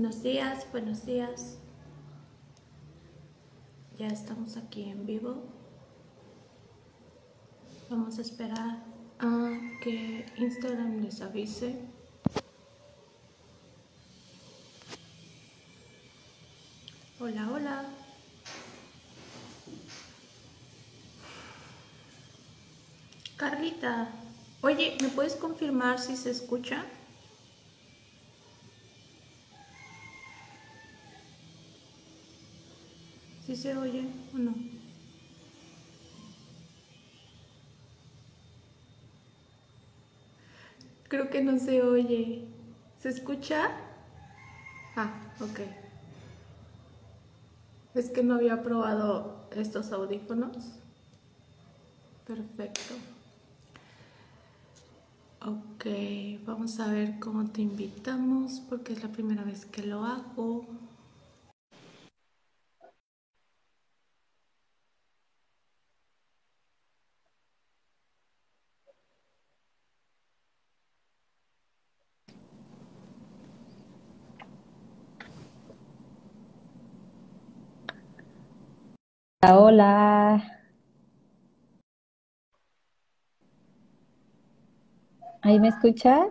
Buenos días, buenos días. Ya estamos aquí en vivo. Vamos a esperar a que Instagram les avise. Hola, hola. Carlita, oye, ¿me puedes confirmar si se escucha? ¿Si se oye o no? Creo que no se oye. ¿Se escucha? Ah, ok. Es que no había probado estos audífonos. Perfecto. Ok, vamos a ver cómo te invitamos porque es la primera vez que lo hago. Hola, ¿ahí me escuchas?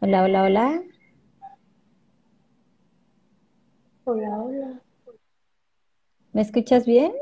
Hola, hola, hola. Hola, hola. ¿Me escuchas bien?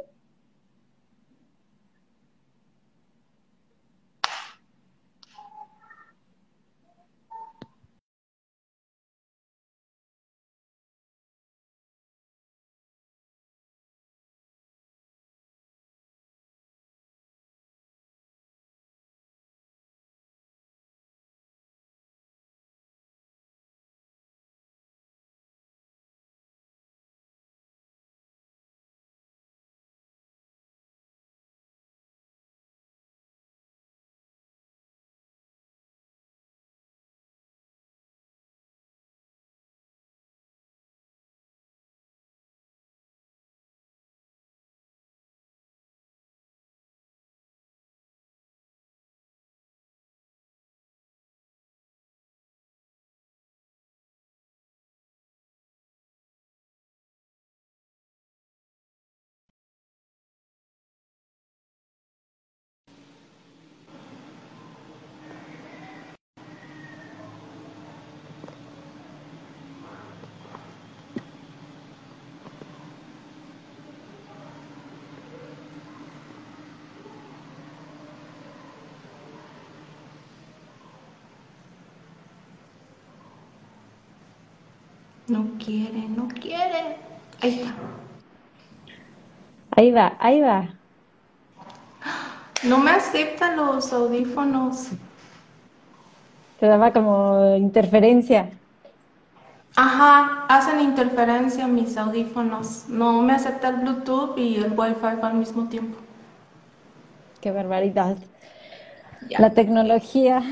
No quiere, no quiere. Ahí está. Ahí va, ahí va. No me aceptan los audífonos. Te daba como interferencia. Ajá, hacen interferencia mis audífonos. No me acepta el Bluetooth y el Wi-Fi al mismo tiempo. Qué barbaridad. Ya. La tecnología.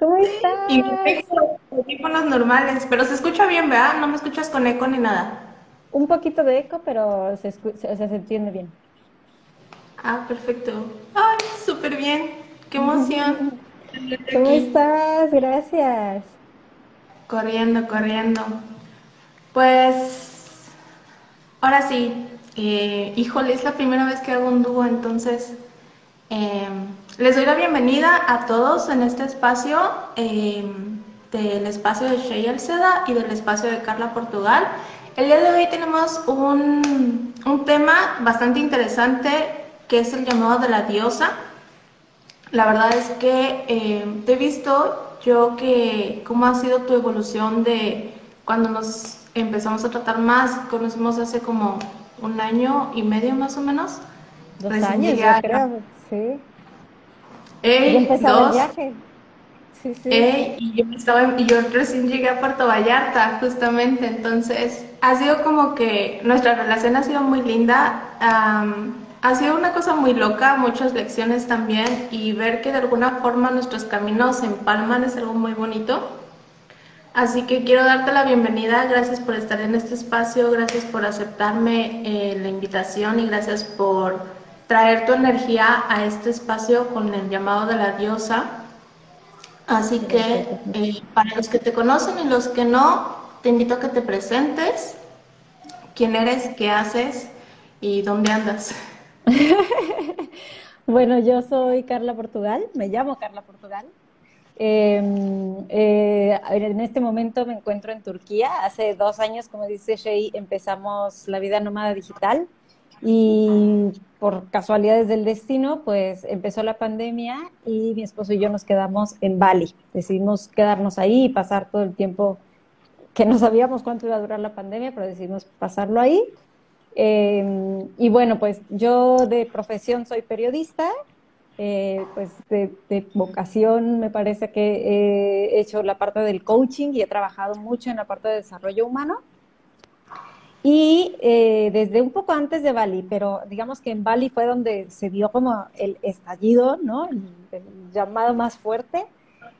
¿Cómo Y estás? tengo audífonos normales, pero se escucha bien, ¿verdad? No me escuchas con eco ni nada. Un poquito de eco, pero se, escu- se- o sea, se entiende bien. Ah, perfecto. Ay, súper bien. Qué emoción. ¿Cómo aquí. estás? Gracias. Corriendo, corriendo. Pues, ahora sí. eh, híjole, es la primera vez que hago un dúo, entonces eh, les doy la bienvenida a todos en este espacio eh, del espacio de Shea Seda y del espacio de Carla Portugal. El día de hoy tenemos un, un tema bastante interesante que es el llamado de la diosa. La verdad es que eh, te he visto yo que cómo ha sido tu evolución de cuando nos empezamos a tratar más, conocimos hace como un año y medio más o menos. Dos Recién años, yo creo. Sí. Ey, empezaba el dos. viaje. Sí, sí. Ey, y yo estaba, y yo recién llegué a Puerto Vallarta, justamente, entonces ha sido como que nuestra relación ha sido muy linda, ha sido una cosa muy loca, muchas lecciones también, y ver que de alguna forma nuestros caminos se empalman es algo muy bonito. Así que quiero darte la bienvenida, gracias por estar en este espacio, gracias por aceptarme eh, la invitación y gracias por traer tu energía a este espacio con el llamado de la diosa. Así que eh, para los que te conocen y los que no, te invito a que te presentes, quién eres, qué haces y dónde andas. bueno, yo soy Carla Portugal, me llamo Carla Portugal. Em, eh, en este momento me encuentro en Turquía. Hace dos años, como dice Shei, empezamos la vida nómada digital y por casualidades del destino, pues empezó la pandemia y mi esposo y yo nos quedamos en Bali. Decidimos quedarnos ahí y pasar todo el tiempo que no sabíamos cuánto iba a durar la pandemia, pero decidimos pasarlo ahí. Em, y bueno, pues yo de profesión soy periodista eh, pues de, vocación me parece que he hecho la parte del coaching y he trabajado mucho en la parte de desarrollo humano. Y eh, desde un poco antes de Bali, pero digamos que en Bali fue donde se dio como el estallido, ¿no? El, llamado más fuerte,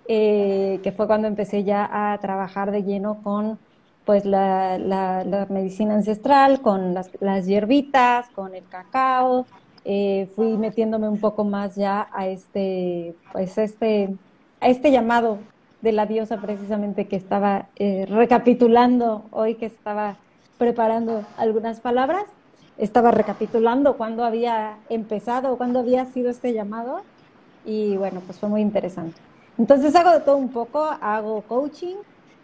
eh, que fue cuando empecé ya a trabajar de lleno con pues la, medicina ancestral, con las, las hierbitas, con el cacao, eh, fui metiéndome un poco más ya a este, pues este, a este llamado de la diosa precisamente que estaba eh, recapitulando hoy que estaba preparando algunas palabras, estaba recapitulando cuándo había empezado, cuándo había sido este llamado y bueno, pues fue muy interesante. Entonces hago de todo un poco, hago coaching,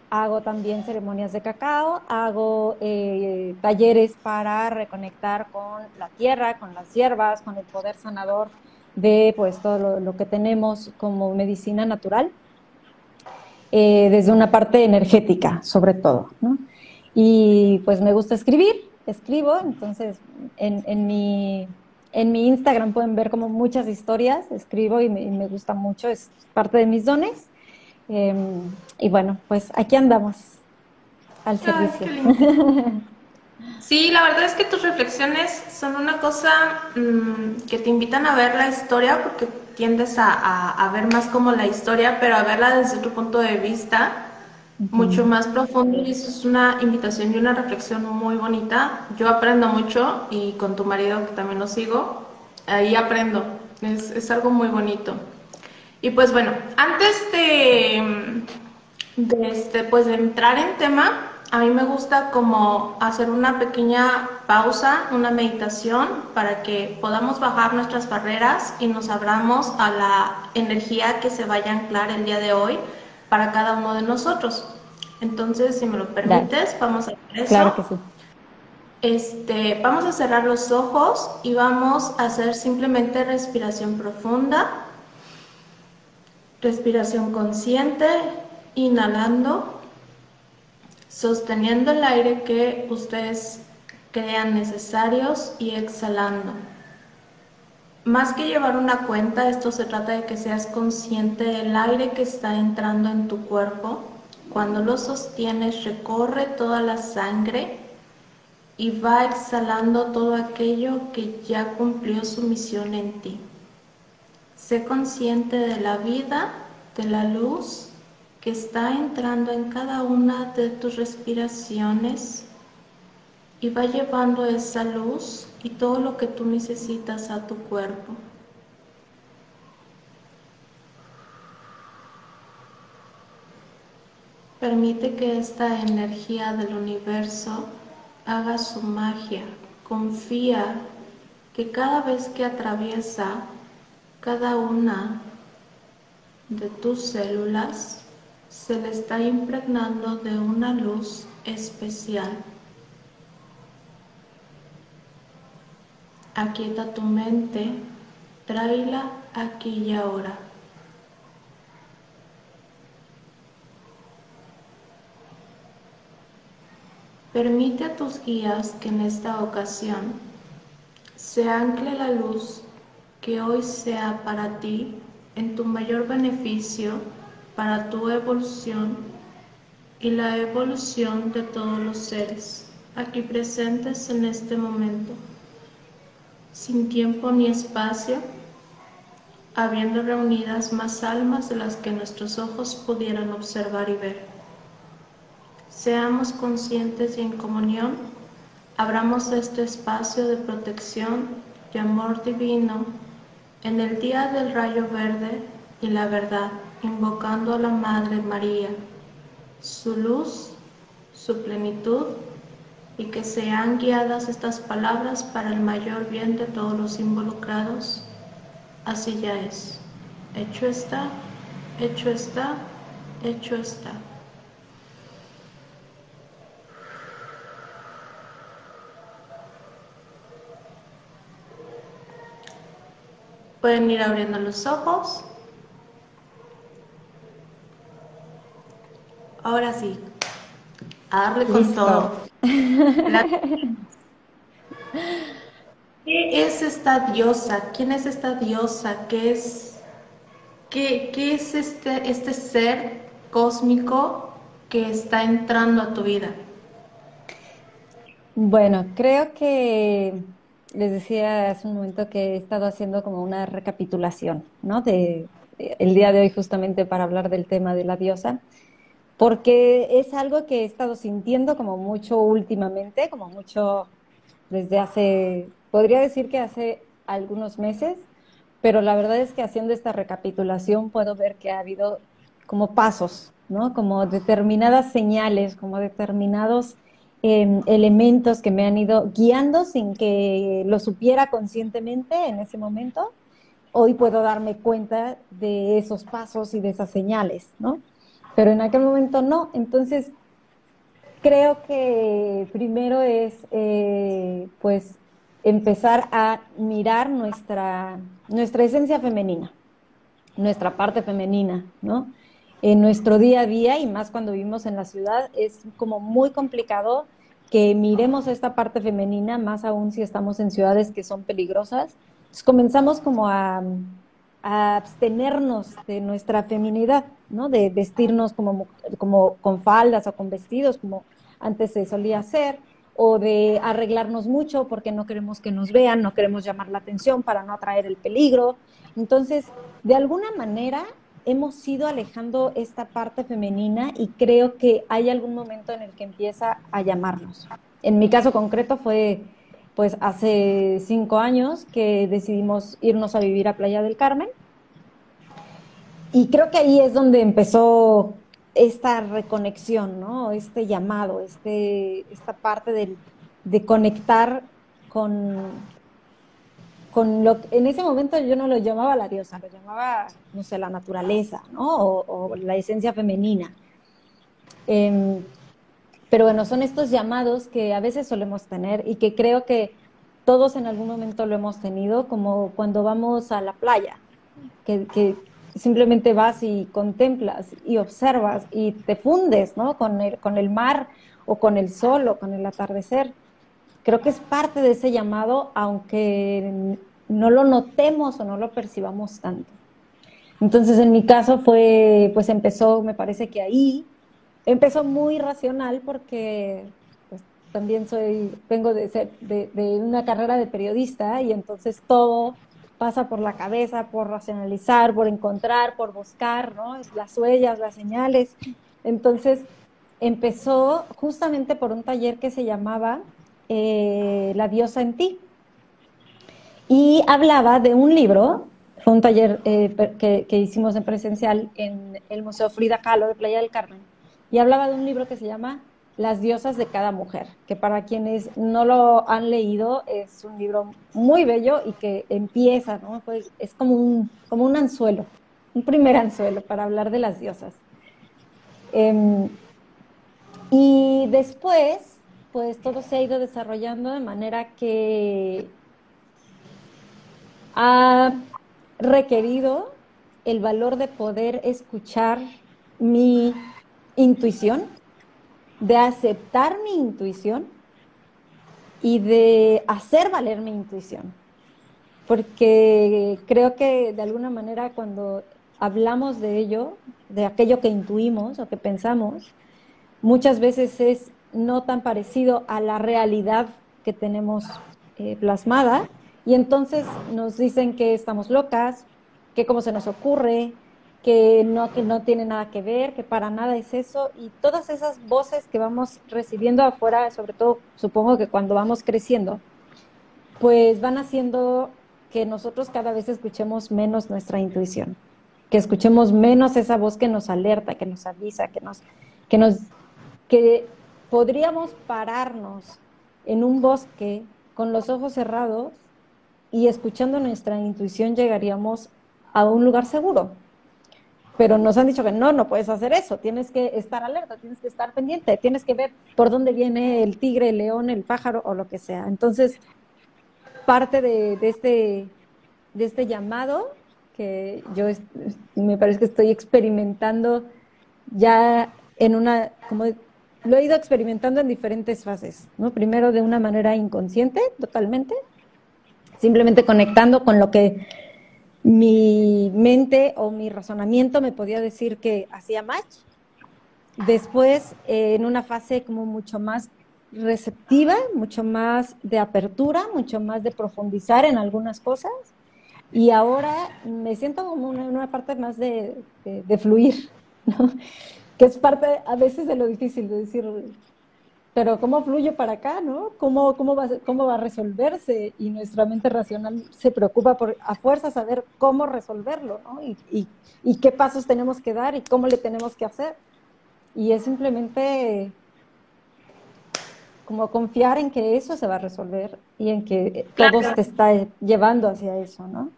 hago también ceremonias de cacao, hago eh, talleres para reconectar con la tierra, con las hierbas, con el poder sanador de pues todo lo, que tenemos como medicina natural, eh, desde una parte energética sobre todo. Y pues me gusta escribir, escribo, entonces en, en, mi, en mi Instagram pueden ver como muchas historias, escribo y me gusta mucho, es parte de mis dones. Em, y bueno, pues aquí andamos al servicio. sí, la verdad es que tus reflexiones son una cosa mm, que te invitan a ver la historia porque tiendes a, ver más como la historia, pero a verla desde tu punto de vista mucho más profundo y eso es una invitación y una reflexión muy bonita. Yo aprendo mucho y con tu marido que también lo sigo, ahí aprendo. Es, es algo muy bonito. Y pues bueno, antes de, este, pues de entrar en tema, a mí me gusta como hacer una pequeña pausa, una meditación para que podamos bajar nuestras barreras y nos abramos a la energía que se vaya a anclar el día de hoy para cada uno de nosotros. Entonces, si me lo permites, vamos a hacer eso. Claro que sí. Este, vamos a cerrar los ojos y vamos a hacer simplemente respiración profunda. Respiración consciente, inhalando, sosteniendo el aire que ustedes crean necesarios y exhalando. Más que llevar una cuenta, esto se trata de que seas consciente del aire que está entrando en tu cuerpo. Cuando lo sostienes, recorre toda la sangre y va exhalando todo aquello que ya cumplió su misión en ti. Sé consciente de la vida, de la luz que está entrando en cada una de tus respiraciones y va llevando esa luz y todo lo que tú necesitas a tu cuerpo. Permite que esta energía del universo haga su magia. Confía que cada vez que atraviesa cada una de tus células se le está impregnando de una luz especial. Aquieta tu mente, tráela aquí y ahora. Permite a tus guías que en esta ocasión se ancle la luz que hoy sea para ti en tu mayor beneficio, para tu evolución y la evolución de todos los seres aquí presentes en este momento, sin tiempo ni espacio, habiendo reunidas más almas de las que nuestros ojos pudieran observar y ver. Seamos conscientes y en comunión, abramos este espacio de protección de amor divino, en el día del rayo verde y la verdad, invocando a la Madre María, su luz, su plenitud, y que sean guiadas estas palabras para el mayor bien de todos los involucrados. Así ya es. Hecho está, hecho está, hecho está. Pueden ir abriendo los ojos. Ahora sí, a darle con todo. ¿Qué es esta diosa? ¿Quién es esta diosa? ¿Qué es, qué, qué es este, este ser cósmico que está entrando a tu vida? Bueno, creo que les decía hace un momento que he estado haciendo como una recapitulación, ¿no? De el día de hoy justamente para hablar del tema de la diosa, porque es algo que he estado sintiendo como mucho últimamente, como mucho desde hace, podría decir que hace algunos meses, pero la verdad es que haciendo esta recapitulación puedo ver que ha habido como pasos, ¿no? Como determinadas señales, como determinados Em, elementos que me han ido guiando sin que lo supiera conscientemente en ese momento, hoy puedo darme cuenta de esos pasos y de esas señales, ¿no? Pero en aquel momento no. Entonces, creo que primero es, eh, pues, empezar a mirar nuestra, nuestra esencia femenina, nuestra parte femenina, ¿no? En nuestro día a día y más cuando vivimos en la ciudad es como muy complicado que miremos esta parte femenina, más aún si estamos en ciudades que son peligrosas. comenzamos como a, abstenernos de nuestra feminidad, ¿no? De vestirnos como, como con faldas o con vestidos, como antes se solía hacer, o de arreglarnos mucho porque no queremos que nos vean, no queremos llamar la atención para no atraer el peligro. Entonces, de alguna manera hemos ido alejando esta parte femenina y creo que hay algún momento en el que empieza a llamarnos. En mi caso concreto fue pues hace cinco años que decidimos irnos a vivir a Playa del Carmen y creo que ahí es donde empezó esta reconexión, ¿no? Este llamado, este, esta parte de, de conectar con, con lo en ese momento yo no lo llamaba la diosa, lo llamaba, no sé, la naturaleza, ¿no? O, la esencia femenina. Em, pero bueno, son estos llamados que a veces solemos tener y que creo que todos en algún momento lo hemos tenido, como cuando vamos a la playa, que, simplemente vas y contemplas y observas y te fundes, ¿no? Con el, con el mar o con el sol o con el atardecer creo que es parte de ese llamado, aunque no lo notemos o no lo percibamos tanto. Entonces, en mi caso fue, pues empezó, me parece que ahí, empezó muy racional porque pues, también soy, vengo de, ser, de, una carrera de periodista y entonces todo pasa por la cabeza, por racionalizar, por encontrar, por buscar, ¿no? Las huellas, las señales. Entonces, empezó justamente por un taller que se llamaba eh, La diosa en ti. Y hablaba de un libro, fue un taller eh, que, hicimos en presencial en el Museo Frida Kahlo de Playa del Carmen, y hablaba de un libro que se llama Las diosas de cada mujer, que para quienes no lo han leído es un libro muy bello y que empieza, ¿no? Pues es como un, como un anzuelo, un primer anzuelo para hablar de las diosas. Em, y después pues todo se ha ido desarrollando de manera que ha requerido el valor de poder escuchar mi intuición, de aceptar mi intuición y de hacer valer mi intuición. Porque creo que de alguna manera cuando hablamos de ello, de aquello que intuimos o que pensamos, muchas veces es no tan parecido a la realidad que tenemos eh, plasmada y entonces nos dicen que estamos locas, que cómo se nos ocurre, que no, que no tiene nada que ver, que para nada es eso y todas esas voces que vamos recibiendo afuera, sobre todo supongo que cuando vamos creciendo, pues van haciendo que nosotros cada vez escuchemos menos nuestra intuición, que escuchemos menos esa voz que nos alerta, que nos avisa, que nos, que nos, que podríamos pararnos en un bosque con los ojos cerrados y escuchando nuestra intuición llegaríamos a un lugar seguro. Pero nos han dicho que no, no puedes hacer eso, tienes que estar alerta, tienes que estar pendiente, tienes que ver por dónde viene el tigre, el león, el pájaro o lo que sea. Entonces, parte de, este, de este llamado que yo me parece que estoy experimentando ya en una, como lo he ido experimentando en diferentes fases, ¿no? Primero de una manera inconsciente, totalmente, simplemente conectando con lo que mi mente o mi razonamiento me podía decir que hacía match. Después, eh, en una fase como mucho más receptiva, mucho más de apertura, mucho más de profundizar en algunas cosas. Y ahora me siento como en una, parte más de, de fluir, que es parte a veces de lo difícil de decir, pero ¿cómo fluye para acá, no? ¿Cómo, cómo, va, ¿Cómo va a resolverse? Y nuestra mente racional se preocupa por a fuerza saber cómo resolverlo, ¿no? Y, y, y qué pasos tenemos que dar y cómo le tenemos que hacer. Y es simplemente como confiar en que eso se va a resolver y en que todo te está llevando hacia eso, ¿no?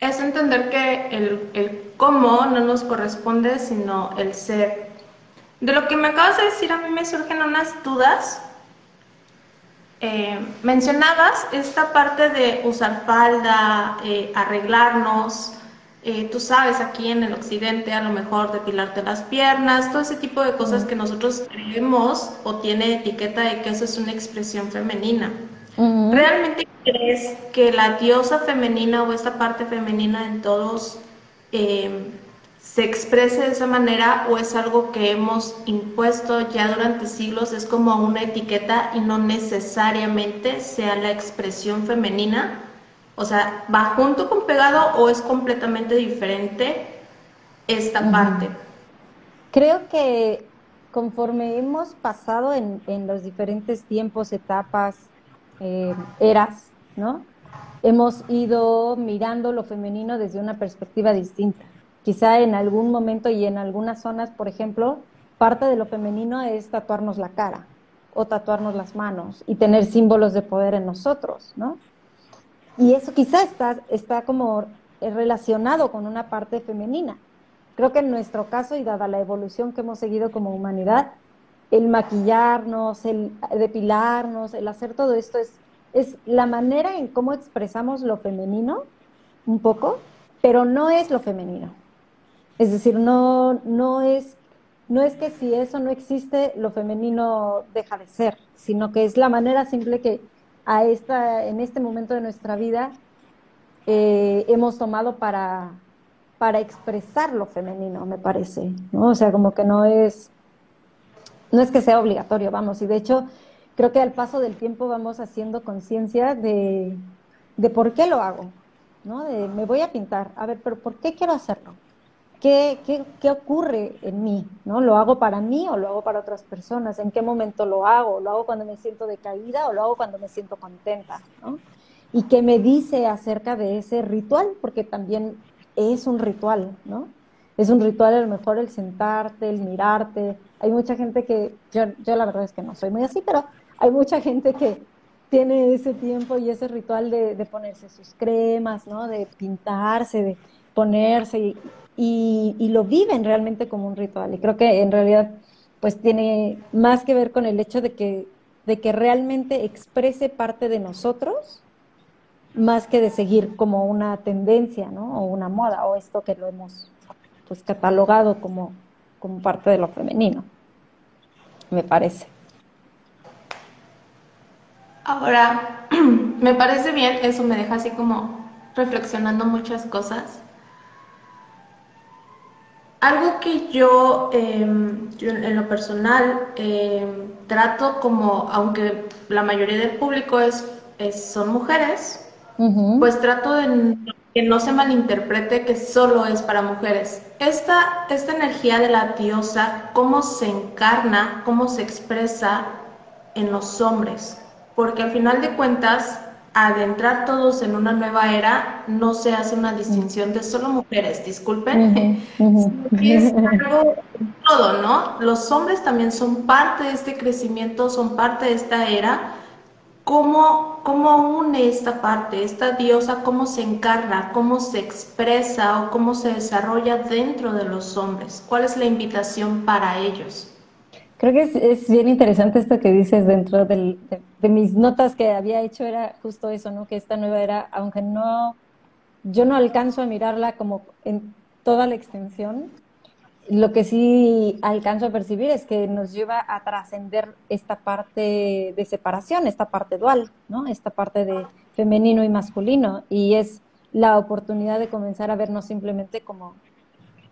Es entender que el, el cómo no nos corresponde, sino el ser de lo que me acabas de decir, a mí me surgen unas dudas. Eh, mencionabas esta parte de usar falda, eh, arreglarnos, eh, tú sabes, aquí en el occidente a lo mejor depilarte las piernas, todo ese tipo de cosas que nosotros creemos o tiene etiqueta de que eso es una expresión femenina. ¿Realmente crees que la diosa femenina o esta parte femenina en todos se exprese de esa manera o es algo que hemos impuesto ya durante siglos, es como una etiqueta y no necesariamente sea la expresión femenina? O sea, ¿va junto con pegado o es completamente diferente esta parte? Creo que conforme hemos pasado en, los diferentes tiempos, etapas, eh, eras, ¿no? Hemos ido mirando lo femenino desde una perspectiva distinta. Quizá en algún momento y en algunas zonas, por ejemplo, parte de lo femenino es tatuarnos la cara o tatuarnos las manos y tener símbolos de poder en nosotros, ¿no? Y eso quizá está, está como relacionado con una parte femenina. Creo que en nuestro caso, y dada la evolución que hemos seguido como humanidad, el maquillarnos, el depilarnos, el hacer todo esto es, es la manera en cómo expresamos lo femenino, un poco, pero no es lo femenino. Es decir, no, no, es, no es que si eso no existe, lo femenino deja de ser, sino que es la manera simple que a esta, en este momento de nuestra vida eh, hemos tomado para, para expresar lo femenino, me parece. ¿no? O sea, como que no es, no es que sea obligatorio, vamos, y de hecho creo que al paso del tiempo vamos haciendo conciencia de, de por qué lo hago, ¿no? De me voy a pintar, a ver, pero ¿por qué quiero hacerlo? ¿Qué, qué, qué, ocurre en mí? ¿no? ¿Lo hago para mí o lo hago para otras personas? ¿En qué momento lo hago? ¿Lo hago cuando me siento decaída o lo hago cuando me siento contenta? ¿no? ¿Y qué me dice acerca de ese ritual? Porque también es un ritual, ¿no? Es un ritual a lo mejor el sentarte, el mirarte. Hay mucha gente que, yo, yo la verdad es que no soy muy así, pero hay mucha gente que tiene ese tiempo y ese ritual de, de ponerse sus cremas, ¿no? De pintarse, de ponerse y, y, lo viven realmente como un ritual. Y creo que en realidad pues tiene más que ver con el hecho de que, de que realmente exprese parte de nosotros más que de seguir como una tendencia, ¿no? O una moda, o esto que lo hemos pues catalogado como, como parte de lo femenino, me parece. Ahora, me parece bien, eso me deja así como reflexionando muchas cosas. Algo que yo, em, en lo personal em, trato como, aunque la mayoría del público es, son mujeres, pues trato de que no se malinterprete que solo es para mujeres. Esta, esta energía de la diosa, cómo se encarna, cómo se expresa en los hombres, porque al final de cuentas al entrar todos en una nueva era, no se hace una distinción de solo mujeres, disculpen, es algo todo, ¿no? Los hombres también son parte de este crecimiento, son parte de esta era. ¿Cómo, cómo une esta parte, esta diosa, cómo se encarna, cómo se expresa o cómo se desarrolla dentro de los hombres? ¿Cuál es la invitación para ellos? Creo que es, bien interesante esto que dices dentro de, mis notas que había hecho, era justo eso, ¿no? Que esta nueva era, aunque no, yo no alcanzo a mirarla como en toda la extensión, lo que sí alcanzo a percibir es que nos lleva a trascender esta parte de separación, esta parte dual, ¿no? Esta parte de femenino y masculino, y es la oportunidad de comenzar a vernos simplemente como,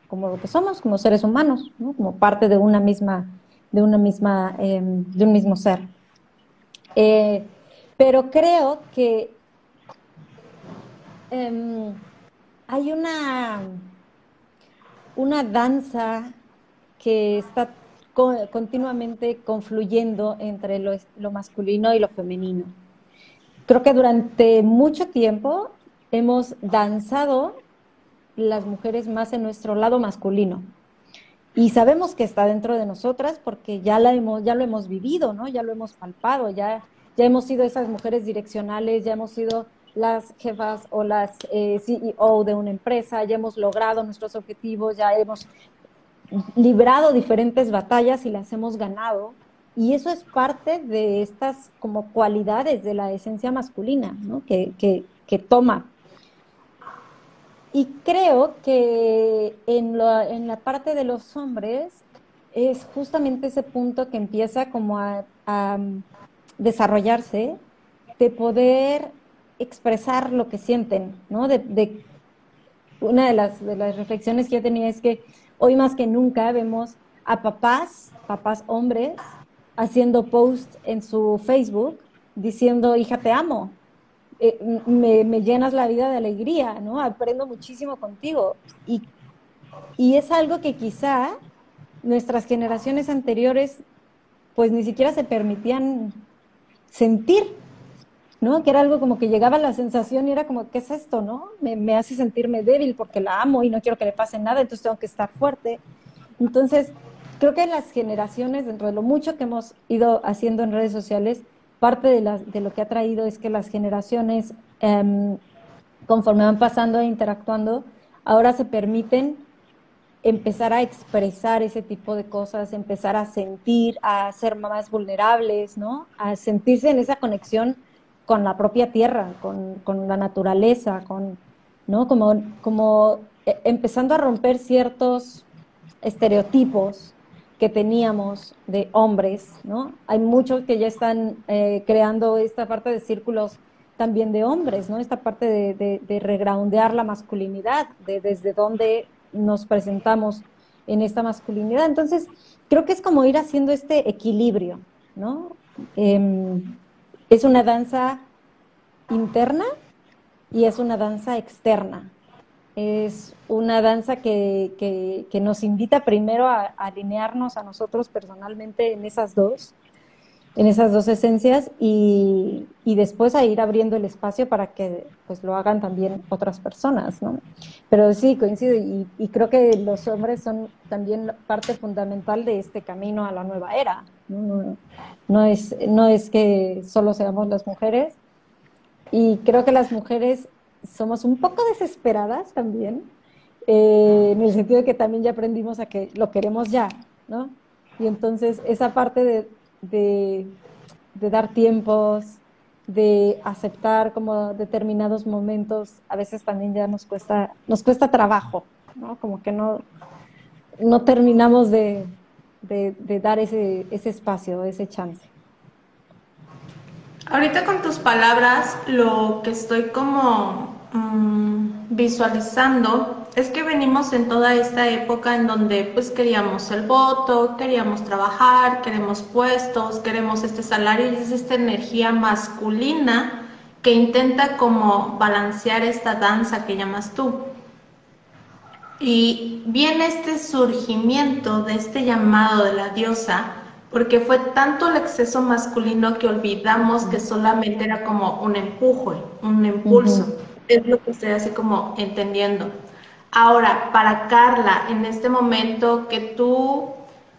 como lo que somos, como seres humanos, ¿no? Como parte de una misma de una misma, em, de un mismo ser. Eh, pero creo que em, hay una, una danza que está continuamente confluyendo entre lo, lo masculino y lo femenino. Creo que durante mucho tiempo hemos danzado las mujeres más en nuestro lado masculino y sabemos que está dentro de nosotras porque ya, la hemos, ya lo hemos vivido, ¿no? Ya lo hemos palpado, ya, ya hemos sido esas mujeres direccionales, ya hemos sido las jefas o las eh, CEO de una empresa, ya hemos logrado nuestros objetivos, ya hemos librado diferentes batallas y las hemos ganado. Y eso es parte de estas como cualidades de la esencia masculina, ¿no? que, que, que toma y creo que en, la parte de los hombres es justamente ese punto que empieza como a, mm, desarrollarse, de poder expresar lo que sienten, ¿no? De, una de las, de las reflexiones que yo tenía es que hoy más que nunca vemos a papás, papás hombres, haciendo posts en su Facebook diciendo, hija, te amo, eh, me, llenas la vida de alegría, ¿no? Aprendo muchísimo contigo. Y, y es algo que quizá nuestras generaciones anteriores pues ni siquiera se permitían sentir, ¿no? Que era algo como que llegaba la sensación y era como, ¿qué es esto, no? Me, me, hace sentirme débil porque la amo y no quiero que le pase nada, entonces tengo que estar fuerte. Entonces, creo que las generaciones, dentro de lo mucho que hemos ido haciendo en redes sociales, parte de, lo que ha traído es que las generaciones, em, conforme van pasando e interactuando, ahora se permiten empezar a expresar ese tipo de cosas, empezar a sentir, a ser más vulnerables, ¿no? A sentirse en esa conexión con la propia tierra, con, la naturaleza, con, ¿no? Como, como eh, empezando a romper ciertos estereotipos que teníamos de hombres, ¿no? Hay muchos que ya están eh, creando esta parte de círculos también de hombres, ¿no? Esta parte de, de, regroundear la masculinidad, de desde dónde nos presentamos en esta masculinidad. Entonces, creo que es como ir haciendo este equilibrio, ¿no? Em, es una danza interna y es una danza externa. Es una danza que, nos invita primero a, alinearnos a nosotros personalmente en esas dos, en esas dos esencias y, después a ir abriendo el espacio para que pues lo hagan también otras personas, ¿no? Pero sí, coincido y, creo que los hombres son también parte fundamental de este camino a la nueva era. no, es, no es que solo seamos las mujeres y creo que las mujeres somos un poco desesperadas también, eh, en el sentido de que también ya aprendimos a que lo queremos ya, ¿no? Y entonces esa parte de, de, dar tiempos, de aceptar como determinados momentos, a veces también ya nos cuesta, nos cuesta trabajo, ¿no? Como que no, no terminamos de, de dar ese, ese espacio, ese chance. Ahorita con tus palabras, lo que estoy como mm, visualizando es que venimos en toda esta época en donde pues queríamos el voto, queríamos trabajar, queremos puestos, queremos este salario y es esta energía masculina que intenta como balancear esta danza que llamas tú. Y viene este surgimiento de este llamado de la diosa porque fue tanto el exceso masculino que olvidamos que solamente era como un empuje, un impulso. Es lo que estoy así como entendiendo. Ahora, para Carla, en este momento que tú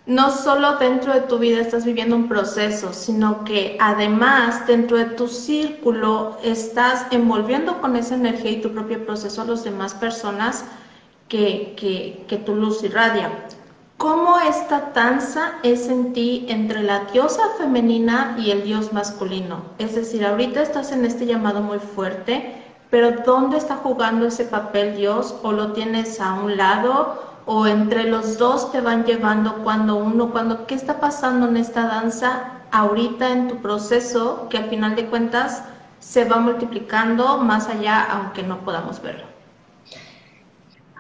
no solo dentro de tu vida estás viviendo un proceso, sino que además dentro de tu círculo estás envolviendo con esa energía y tu propio proceso a las demás personas que, que, que tu luz irradia. ¿Cómo esta danza es en ti entre la diosa femenina y el dios masculino? Es decir, ahorita estás en este llamado muy fuerte, pero ¿dónde está jugando ese papel Dios? ¿O lo tienes a un lado? ¿O entre los dos te van llevando cuando uno, cuando, qué está pasando en esta danza ahorita en tu proceso que al final de cuentas se va multiplicando más allá aunque no podamos verlo?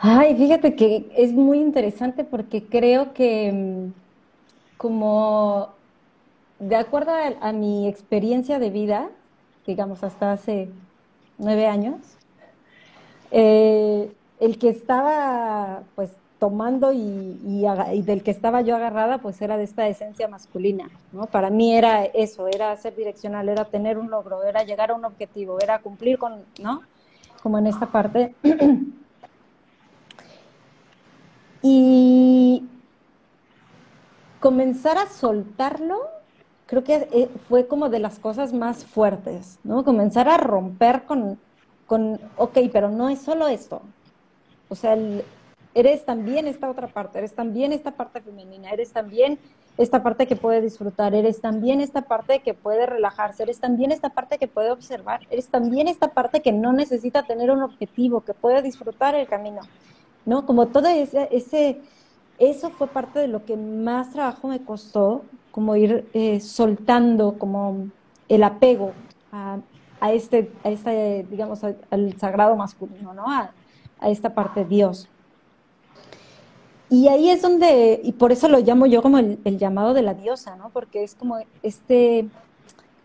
Ay, fíjate que es muy interesante porque creo que mm, como de acuerdo a, mi experiencia de vida, digamos hasta hace nueve años, eh, el que estaba pues tomando y, y, del que estaba yo agarrada pues era de esta esencia masculina, ¿no? Para mí era eso, era ser direccional, era tener un logro, era llegar a un objetivo, era cumplir con, ¿no? Como en esta parte. Y comenzar a soltarlo, creo que eh, fue como de las cosas más fuertes, ¿no? Comenzar a romper con, con ok, pero no es solo esto. O sea, eres también esta otra parte, eres también esta parte femenina, eres también esta parte que puede disfrutar, eres también esta parte que puede relajarse, eres también esta parte que puede observar, eres también esta parte que no necesita tener un objetivo, que puede disfrutar el camino. ¿No? Como todo ese, eso fue parte de lo que más trabajo me costó, como ir eh, soltando como el apego a, este, a digamos, al sagrado masculino, ¿no? A, esta parte de Dios. Y ahí es donde, y por eso lo llamo yo como el, el llamado de la diosa, ¿no? Porque es como este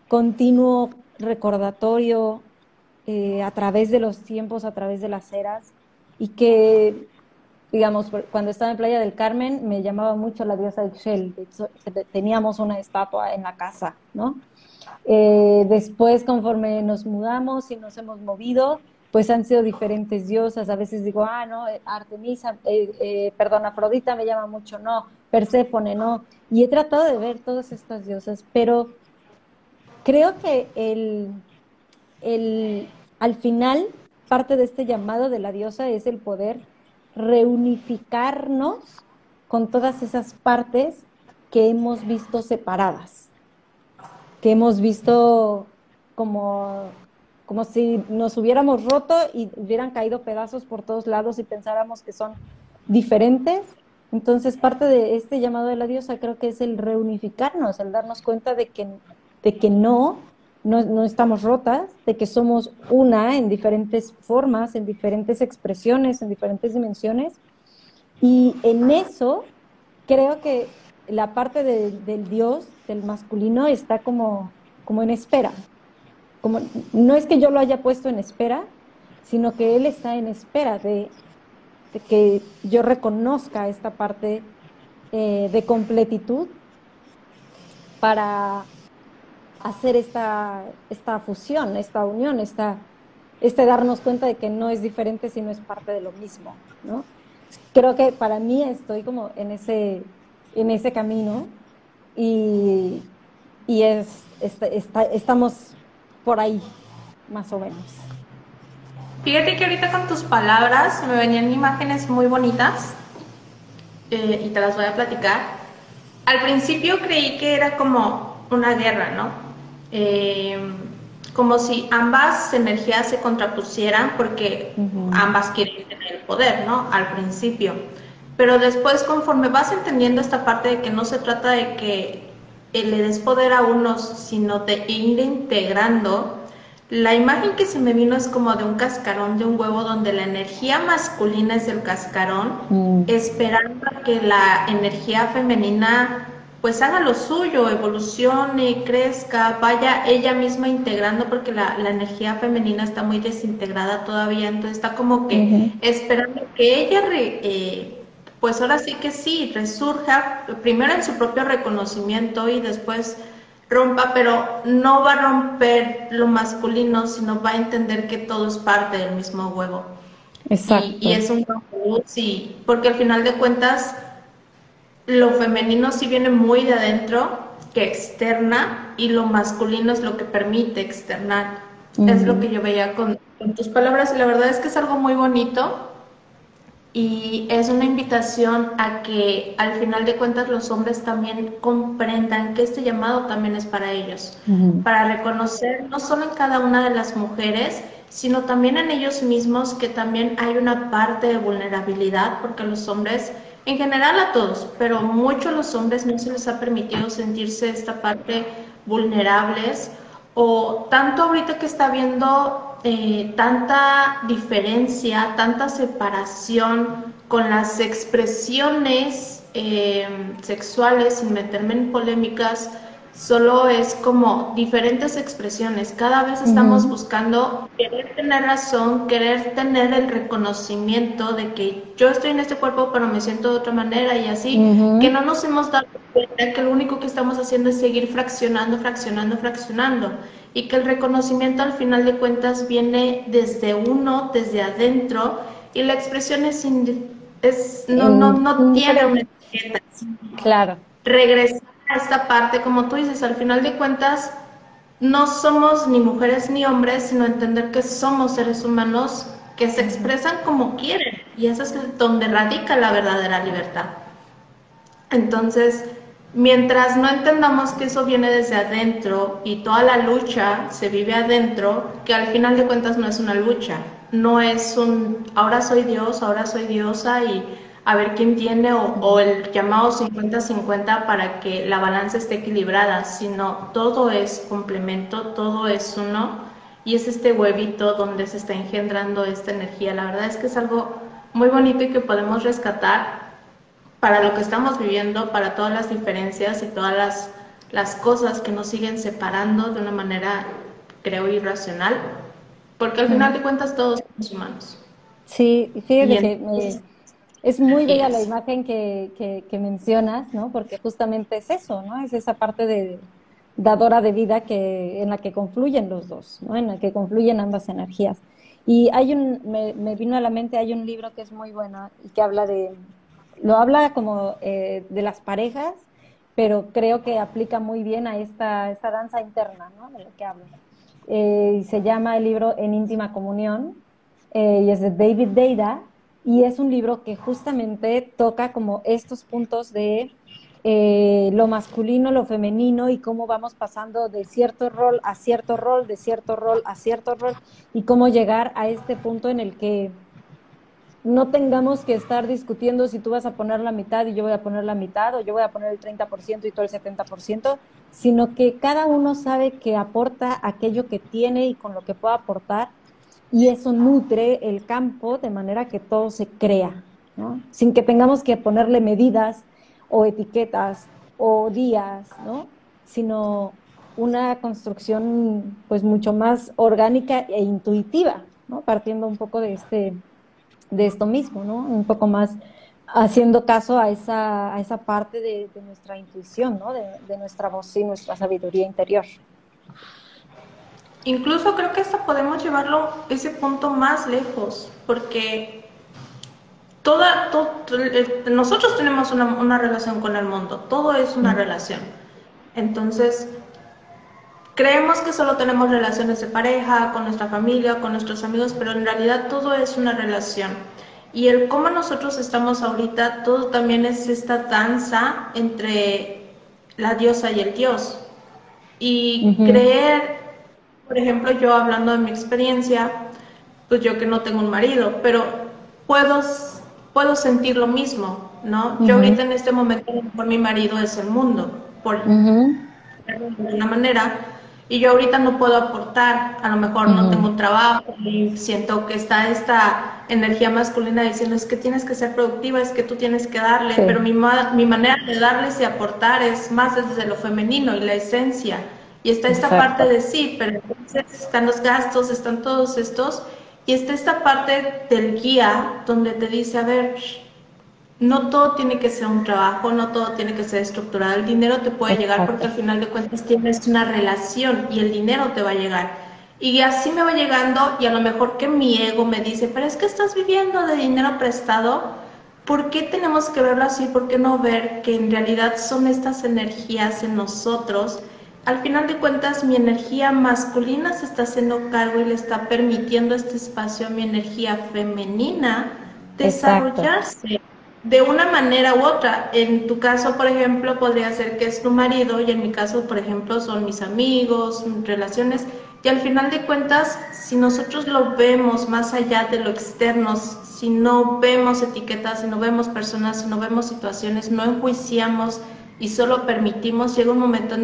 continuo recordatorio eh, a través de los tiempos, a través de las eras, y que, digamos, cuando estaba en Playa del Carmen me llamaba mucho la diosa Ixchel, teníamos una estatua en la casa, ¿no? Eh, después, conforme nos mudamos y nos hemos movido, pues han sido diferentes diosas. A veces digo, ah, no, Artemisa, eh, eh, perdón, Afrodita me llama mucho, no, Perséfone, no. Y he tratado de ver todas estas diosas, pero creo que el, el, al final parte de este llamado de la diosa es el poder reunificarnos con todas esas partes que hemos visto separadas, que hemos visto como, como si nos hubiéramos roto y hubieran caído pedazos por todos lados y pensáramos que son diferentes. Entonces, parte de este llamado de la diosa creo que es el reunificarnos, el darnos cuenta de que, de que no, no, estamos rotas, de que somos una en diferentes formas, en diferentes expresiones, en diferentes dimensiones. Y en eso creo que la parte del Dios, del masculino, está como, como en espera. Como, no es que yo lo haya puesto en espera, sino que Él está en espera de, que yo reconozca esta parte eh, de completitud para hacer esta, esta fusión, esta unión, esta, este darnos cuenta de que no es diferente, sino es parte de lo mismo, ¿no? Creo que para mí estoy como en ese, en ese camino y, y es, estamos por ahí, más o menos. Fíjate que ahorita con tus palabras me venían imágenes muy bonitas eh, y te las voy a platicar. Al principio creí que era como una guerra, ¿no? Eh, como si ambas energías se contrapusieran porque ambas quieren tener el poder, ¿no? Al principio. Pero después, conforme vas entendiendo esta parte de que no se trata de que le des poder a unos, sino de ir integrando, la imagen que se me vino es como de un cascarón de un huevo donde la energía masculina es el cascarón, mm. esperando a que la energía femenina pues haga lo suyo, evolucione, crezca, vaya ella misma integrando, porque la, energía femenina está muy desintegrada todavía, entonces está como que esperando que ella eh, pues ahora sí que sí, resurja primero en su propio reconocimiento y después rompa, pero no va a romper lo masculino, sino va a entender que todo es parte del mismo huevo. Exacto. Y, es un sí, porque al final de cuentas lo femenino sí viene muy de adentro que externa y lo masculino es lo que permite externar. Es lo que yo veía con, con tus palabras y la verdad es que es algo muy bonito y es una invitación a que al final de cuentas los hombres también comprendan que este llamado también es para ellos, para reconocer no solo en cada una de las mujeres, sino también en ellos mismos que también hay una parte de vulnerabilidad, porque los hombres, en general a todos, pero muchos los hombres no se les ha permitido sentirse esta parte vulnerables o tanto ahorita que está viendo eh, tanta diferencia, tanta separación con las expresiones eh, sexuales, sin meterme en polémicas, solo es como diferentes expresiones. Cada vez estamos buscando querer tener razón, querer tener el reconocimiento de que yo estoy en este cuerpo, pero me siento de otra manera y así, que no nos hemos dado cuenta que lo único que estamos haciendo es seguir fraccionando, fraccionando, fraccionando y que el reconocimiento al final de cuentas viene desde uno, desde adentro, y la expresión es, es no, no, no tiene una etiqueta. Claro. Regresar esta parte, como tú dices, al final de cuentas, no somos ni mujeres ni hombres, sino entender que somos seres humanos que se expresan como quieren, y eso es donde radica la verdadera libertad. Entonces, Mientras no entendamos que eso viene desde adentro y toda la lucha se vive adentro, que al final de cuentas no es una lucha, no es un ahora soy Dios, ahora soy diosa y a ver quién tiene o, el llamado 50-50 para que la balanza esté equilibrada, sino todo es complemento, todo es uno y es este huevito donde se está engendrando esta energía. La verdad es que es algo muy bonito y que podemos rescatar para lo que estamos viviendo, para todas las diferencias y todas las, las cosas que nos siguen separando de una manera, creo, irracional, porque al final de cuentas todos somos humanos. Sí, fíjate que es muy bella la imagen que, que, mencionas, ¿no? Porque justamente es eso, ¿no? Es esa parte de dadora de vida que, en la que confluyen los dos, ¿no? En la que confluyen ambas energías. Y hay un, me, me vino a la mente, hay un libro que es muy bueno y que habla de, lo habla como eh, de las parejas, pero creo que aplica muy bien a esta, esta danza interna, ¿no? De lo que habla. Eh, se llama el libro En íntima comunión eh, y es de David Deida y es un libro que justamente toca como estos puntos de lo masculino, lo femenino y cómo vamos pasando de cierto rol a cierto rol, de cierto rol a cierto rol y cómo llegar a este punto en el que no tengamos que estar discutiendo si tú vas a poner la mitad y yo voy a poner la mitad o yo voy a poner el 30% y todo el 70%, sino que cada uno sabe que aporta aquello que tiene y con lo que pueda aportar y eso nutre el campo de manera que todo se crea, ¿no? sin que tengamos que ponerle medidas o etiquetas o días, ¿no? sino una construcción pues mucho más orgánica e intuitiva, ¿no? partiendo un poco de este de esto mismo, ¿no? Un poco más haciendo caso a esa, a esa parte de, nuestra intuición, ¿no? De, nuestra voz y nuestra sabiduría interior. Incluso creo que hasta podemos llevarlo ese punto más lejos, porque toda, nosotros tenemos una, una, relación con el mundo, todo es una relación. Entonces, Creemos que solo tenemos relaciones de pareja, con nuestra familia, con nuestros amigos, pero en realidad todo es una relación. Y el cómo nosotros estamos ahorita, todo también es esta danza entre la diosa y el dios. Y creer, por ejemplo, yo hablando de mi experiencia, pues yo que no tengo un marido, pero puedo, puedo sentir lo mismo, ¿no? Yo ahorita en este momento, por mi marido es el mundo, por de una manera, y yo ahorita no puedo aportar, a lo mejor no tengo un trabajo y siento que está esta energía masculina diciendo es que tienes que ser productiva, es que tú tienes que darle, pero mi, mi manera de darles y aportar es más desde lo femenino y la esencia. Y está esta parte de sí, pero entonces están los gastos, están todos estos, y está esta parte del guía donde te dice, a ver, no todo tiene que ser un trabajo, no todo tiene que ser estructurado. El dinero te puede llegar porque al final de cuentas tienes una relación y el dinero te va a llegar. Y así me va llegando y a lo mejor que mi ego me dice, pero es que estás viviendo de dinero prestado. ¿Por qué tenemos que verlo así? ¿Por qué no ver que en realidad son estas energías en nosotros? Al final de cuentas, mi energía masculina se está haciendo cargo y le está permitiendo este espacio a mi energía femenina desarrollarse de una manera u otra. En tu caso, por ejemplo, podría ser que es tu marido y en mi caso, por ejemplo, son mis amigos, relaciones. Y al final de cuentas, si nosotros lo vemos más allá de lo externo, si no vemos etiquetas, si no vemos personas, si no vemos situaciones, no enjuiciamos y solo permitimos, llega un momento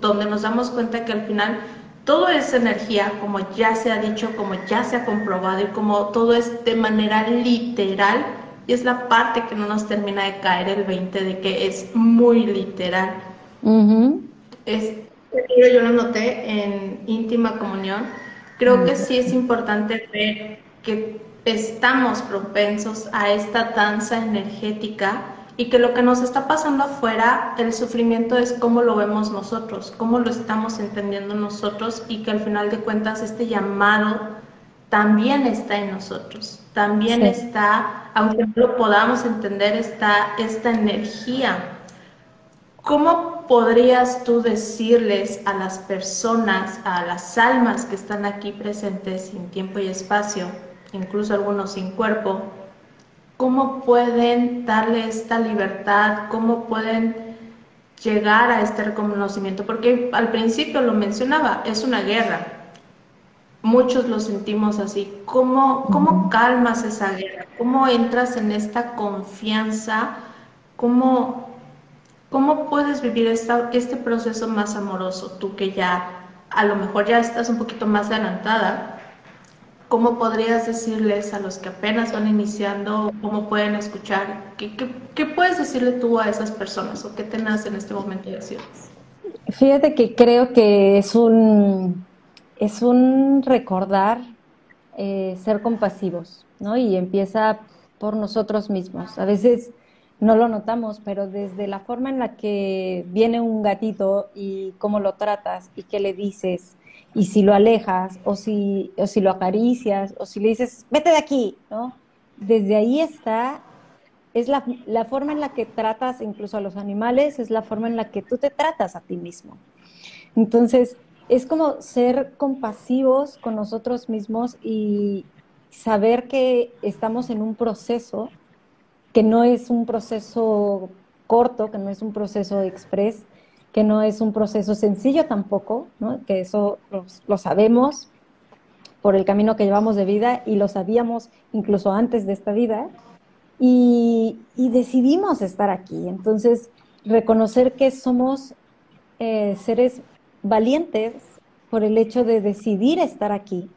donde nos damos cuenta que al final todo es energía, como ya se ha dicho, como ya se ha comprobado y como todo es de manera literal y es la parte que no nos termina de caer el 20 de que es muy literal. es, yo lo noté en íntima comunión. Creo que sí es importante ver que estamos propensos a esta danza energética y que lo que nos está pasando afuera, el sufrimiento es cómo lo vemos nosotros, cómo lo estamos entendiendo nosotros y que al final de cuentas este llamado también está en nosotros, también está, aunque no lo podamos entender, está esta energía. ¿Cómo podrías tú decirles a las personas, a las almas que están aquí presentes sin tiempo y espacio, incluso algunos sin cuerpo, cómo pueden darle esta libertad, cómo pueden llegar a este reconocimiento? Porque al principio lo mencionaba, es una guerra, muchos lo sentimos así. ¿Cómo, cómo calmas esa guerra? ¿Cómo entras en esta confianza? ¿Cómo, cómo puedes vivir esta, este proceso más amoroso? Tú que ya a lo mejor ya estás un poquito más adelantada, ¿cómo podrías decirles a los que apenas van iniciando, cómo pueden escuchar? ¿Qué, qué, puedes decirle tú a esas personas o qué te nace en este momento de decirles? Fíjate que creo que es un es un recordar eh, ser compasivos, ¿no? Y empieza por nosotros mismos. A veces no lo notamos, pero desde la forma en la que viene un gatito y cómo lo tratas y qué le dices, y si lo alejas, o si, o si lo acaricias, o si le dices, vete de aquí, ¿no? Desde ahí está, es la, la forma en la que tratas incluso a los animales, es la forma en la que tú te tratas a ti mismo. Entonces, es como ser compasivos con nosotros mismos y saber que estamos en un proceso que no es un proceso corto, que no es un proceso express, que no es un proceso sencillo tampoco, que eso lo, sabemos por el camino que llevamos de vida y lo sabíamos incluso antes de esta vida y, decidimos estar aquí. Entonces, reconocer que somos eh, seres valientes por el hecho de decidir estar aquí,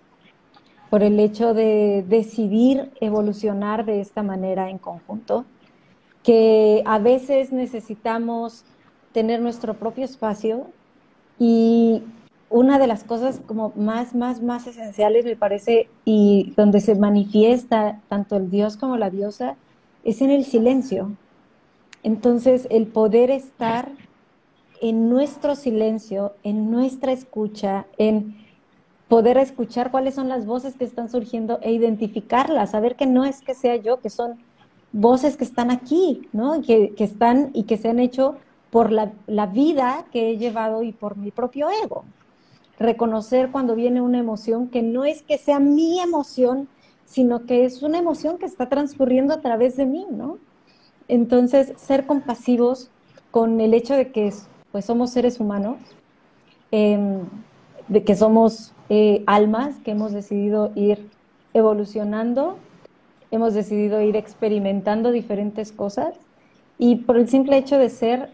por el hecho de decidir evolucionar de esta manera en conjunto, que a veces necesitamos tener nuestro propio espacio y una de las cosas como más, más, más esenciales me parece y donde se manifiesta tanto el Dios como la diosa es en el silencio. Entonces, el poder estar en nuestro silencio, en nuestra escucha, en poder escuchar cuáles son las voces que están surgiendo e identificarlas, saber que no es que sea yo, que son voces que están aquí, ¿no? Que, que están y que se han hecho por la, la, vida que he llevado y por mi propio ego. Reconocer cuando viene una emoción que no es que sea mi emoción, sino que es una emoción que está transcurriendo a través de mí, ¿no? Entonces, ser compasivos con el hecho de que pues somos seres humanos, em, de que somos eh, almas que hemos decidido ir evolucionando, hemos decidido ir experimentando diferentes cosas y por el simple hecho de ser,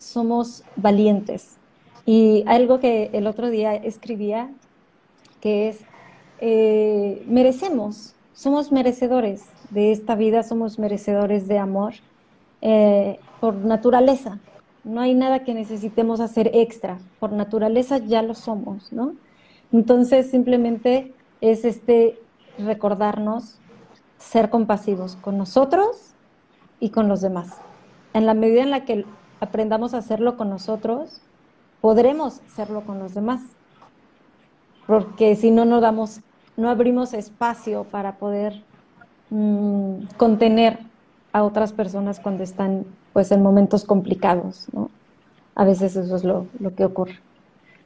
somos valientes. Y algo que el otro día escribía, que es, eh, merecemos, somos merecedores de esta vida, somos merecedores de amor eh, por naturaleza. No hay nada que necesitemos hacer extra. Por naturaleza ya lo somos, ¿no? Entonces simplemente es este recordarnos ser compasivos con nosotros y con los demás. En la medida en la que aprendamos a hacerlo con nosotros, podremos hacerlo con los demás. Porque si no, no damos, no abrimos espacio para poder mm, contener a otras personas cuando están pues en momentos complicados, ¿no? A veces eso es lo, que ocurre.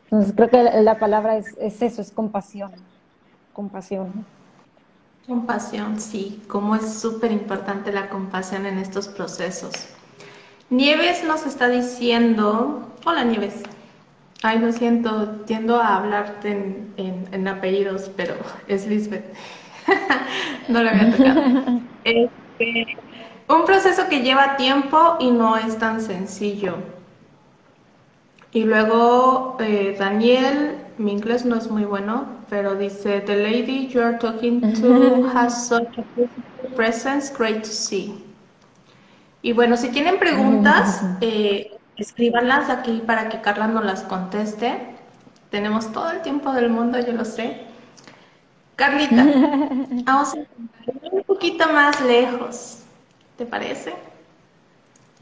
Entonces creo que la, palabra es, eso, es compasión. Compasión. Compasión, sí, como es súper importante la compasión en estos procesos. Nieves nos está diciendo, hola Nieves, ay lo siento, tiendo a hablarte en, apellidos, pero es Lisbeth, no lo había tocado. Este, un proceso que lleva tiempo y no es tan sencillo. Y luego eh, Daniel, mi inglés no es muy bueno, pero dice, The lady you are talking to has such a presence, great to see. Y bueno, si tienen preguntas, eh, escríbanlas aquí para que Carla nos las conteste. Tenemos todo el tiempo del mundo, yo lo sé. Carlita, vamos a ir un poquito más lejos. ¿Te parece?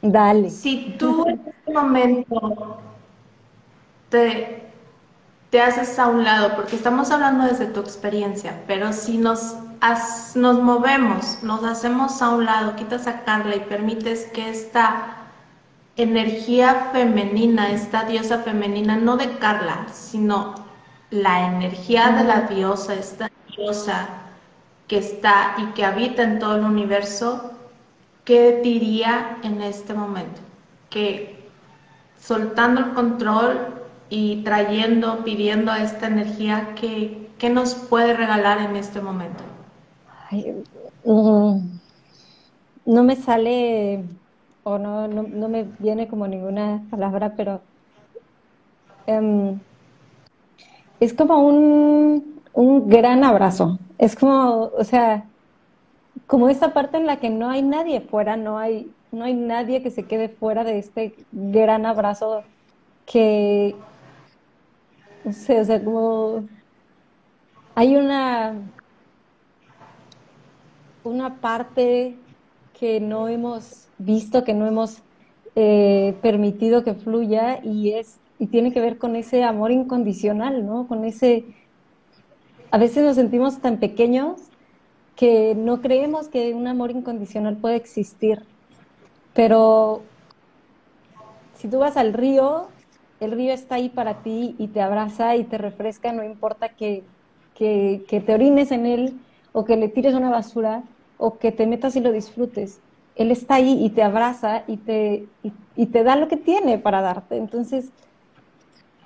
Dale. Si tú en este momento te, te haces a un lado, porque estamos hablando desde tu experiencia, pero si nos, nos movemos, nos hacemos a un lado, quitas a Carla y permites que esta energía femenina, esta diosa femenina, no de Carla, sino la energía de la diosa, esta diosa que está y que habita en todo el universo, ¿qué diría en este momento? Que soltando el control y trayendo, pidiendo a esta energía, ¿qué, nos puede regalar en este momento? Mm, no me sale o no, no, me viene como ninguna palabra, pero em, es como un, un gran abrazo. Es como, o sea, como esta parte en la que no hay nadie fuera, no hay, no hay nadie que se quede fuera de este gran abrazo que, no sé, o sea, como hay una, una parte que no hemos visto, que no hemos eh, permitido que fluya y es y tiene que ver con ese amor incondicional, ¿no? Con ese a veces nos sentimos tan pequeños que no creemos que un amor incondicional puede existir. Pero si tú vas al río, el río está ahí para ti y te abraza y te refresca, no importa que, que, te orines en él o que le tires una basura o que te metas y lo disfrutes. Él está ahí y te abraza y te, y, te da lo que tiene para darte. Entonces,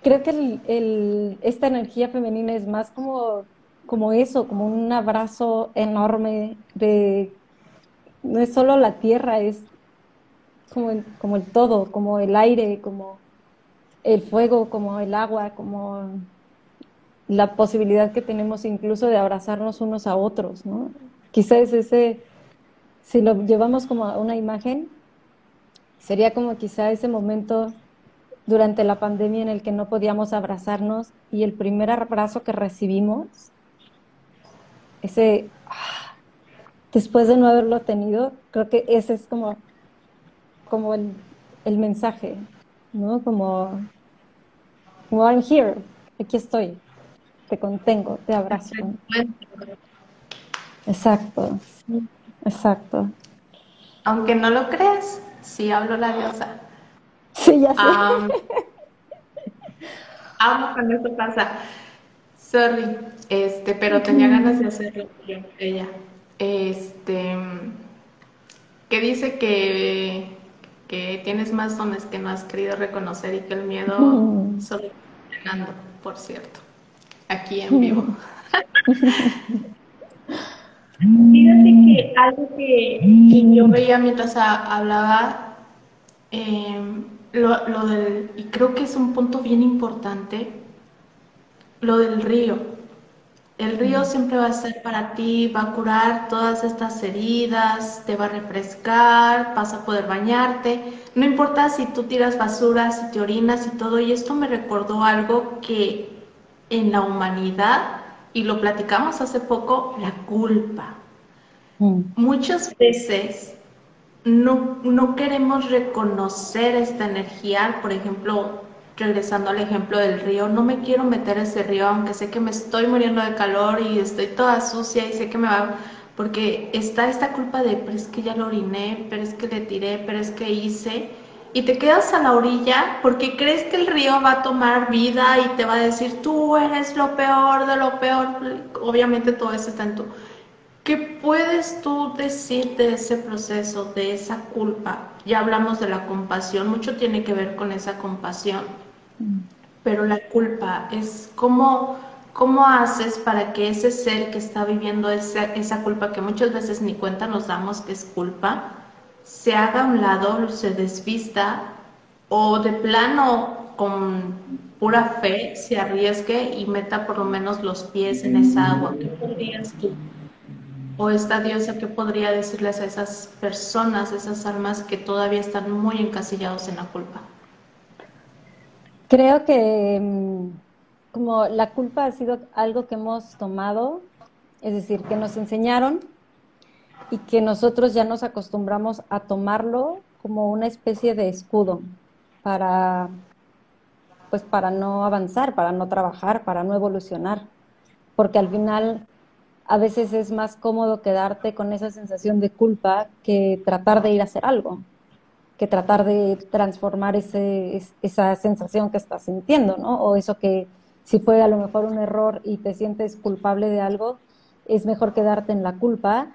creo que esta energía femenina es más como como eso, como un abrazo enorme de, no es solo la tierra, es como el, como el todo, como el aire, como el fuego, como el agua, como la posibilidad que tenemos incluso de abrazarnos unos a otros, ¿no? Quizás ese, si lo llevamos como a una imagen, sería como quizá ese momento durante la pandemia en el que no podíamos abrazarnos y el primer abrazo que recibimos ese, después de no haberlo tenido, creo que ese es como, como el, mensaje, ¿no? Como, como I'm here, aquí estoy, te contengo, te abrazo. Exacto, exacto. Aunque no lo creas, sí hablo la diosa. Sí, ya sé. amo cuando eso pasa. Sorry, este, pero tenía ganas de hacerlo yo, ella. Este, que dice que, que tienes más dones que no has querido reconocer y que el miedo solo está ganando, por cierto, aquí en vivo. Fíjate que algo que, yo veía mientras hablaba, em, lo, lo del, y creo que es un punto bien importante, lo del río. El río siempre va a ser para ti, va a curar todas estas heridas, te va a refrescar, vas a poder bañarte. No importa si tú tiras basura, si te orinas y todo. Y esto me recordó algo que en la humanidad, y lo platicamos hace poco, la culpa. Mm. Muchas veces no, no queremos reconocer esta energía, por ejemplo, regresando al ejemplo del río, no me quiero meter a ese río, aunque sé que me estoy muriendo de calor y estoy toda sucia y sé que me va, porque está esta culpa de, pero es que ya lo oriné, pero es que le tiré, pero es que hice, y te quedas a la orilla porque crees que el río va a tomar vida y te va a decir, tú eres lo peor de lo peor, obviamente todo eso está en tu... ¿Qué puedes tú decir de ese proceso, de esa culpa? Ya hablamos de la compasión, mucho tiene que ver con esa compasión. Pero la culpa es cómo, cómo haces para que ese ser que está viviendo esa, esa culpa, que muchas veces ni cuenta nos damos que es culpa, se haga a un lado, se desvista o de plano con pura fe se arriesgue y meta por lo menos los pies en esa agua. ¿Qué podrías tú? O esta diosa, ¿qué podría decirles a esas personas, esas almas que todavía están muy encasillados en la culpa? Creo que mm, como la culpa ha sido algo que hemos tomado, es decir, que nos enseñaron y que nosotros ya nos acostumbramos a tomarlo como una especie de escudo para pues para no avanzar, para no trabajar, para no evolucionar, porque al final a veces es más cómodo quedarte con esa sensación de culpa que tratar de ir a hacer algo que tratar de transformar ese, esa sensación que estás sintiendo, ¿no? O eso que si fue a lo mejor un error y te sientes culpable de algo, es mejor quedarte en la culpa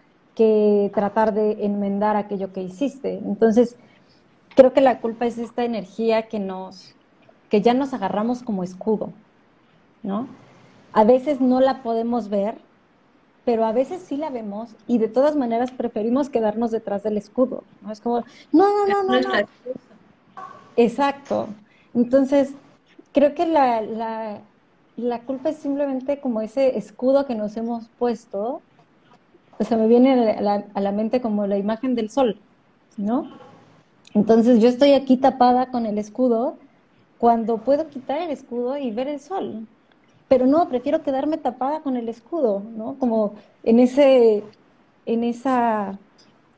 tratar de enmendar aquello que hiciste. Entonces, creo que la culpa es esta energía que nos, que ya nos agarramos como escudo, ¿no? A veces no la podemos ver, pero a veces sí la vemos y de todas maneras preferimos quedarnos detrás del escudo. ¿no? Es como, no, no, no, no, no. Exacto. Entonces, creo que la, la, culpa es simplemente como ese escudo que nos hemos puesto. O sea, me viene a la, mente como la imagen del sol, ¿no? Entonces yo estoy aquí tapada con el escudo cuando puedo quitar el escudo y ver el sol pero no, prefiero quedarme tapada con el escudo, ¿no? Como en ese, en esa,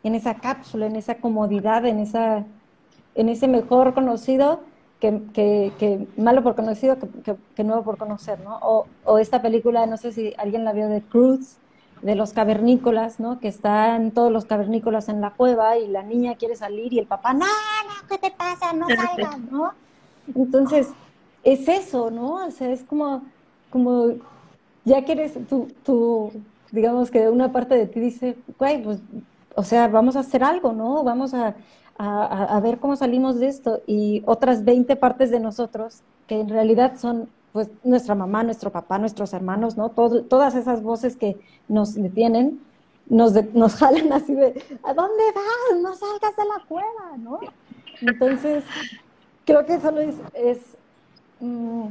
en esa cápsula, en esa comodidad, en esa, en ese mejor conocido que, que, malo por conocido que, que, nuevo por conocer, ¿no? O, esta película, no sé si alguien la vio de Cruz, de los cavernícolas, ¿no? Que están todos los cavernícolas en la cueva y la niña quiere salir y el papá, no, no, ¿qué te pasa? No salgas, ¿no? Entonces, es eso, ¿no? O sea, es como como ya que eres tú, digamos que una parte de ti dice, güey, pues, o sea, vamos a hacer algo, ¿no? Vamos a, a, ver cómo salimos de esto. Y otras 20 partes de nosotros, que en realidad son pues nuestra mamá, nuestro papá, nuestros hermanos, ¿no? todas esas voces que nos detienen, nos, nos jalan así de, ¿a dónde vas? No salgas de la cueva, ¿no? Entonces, creo que solo es, es mm,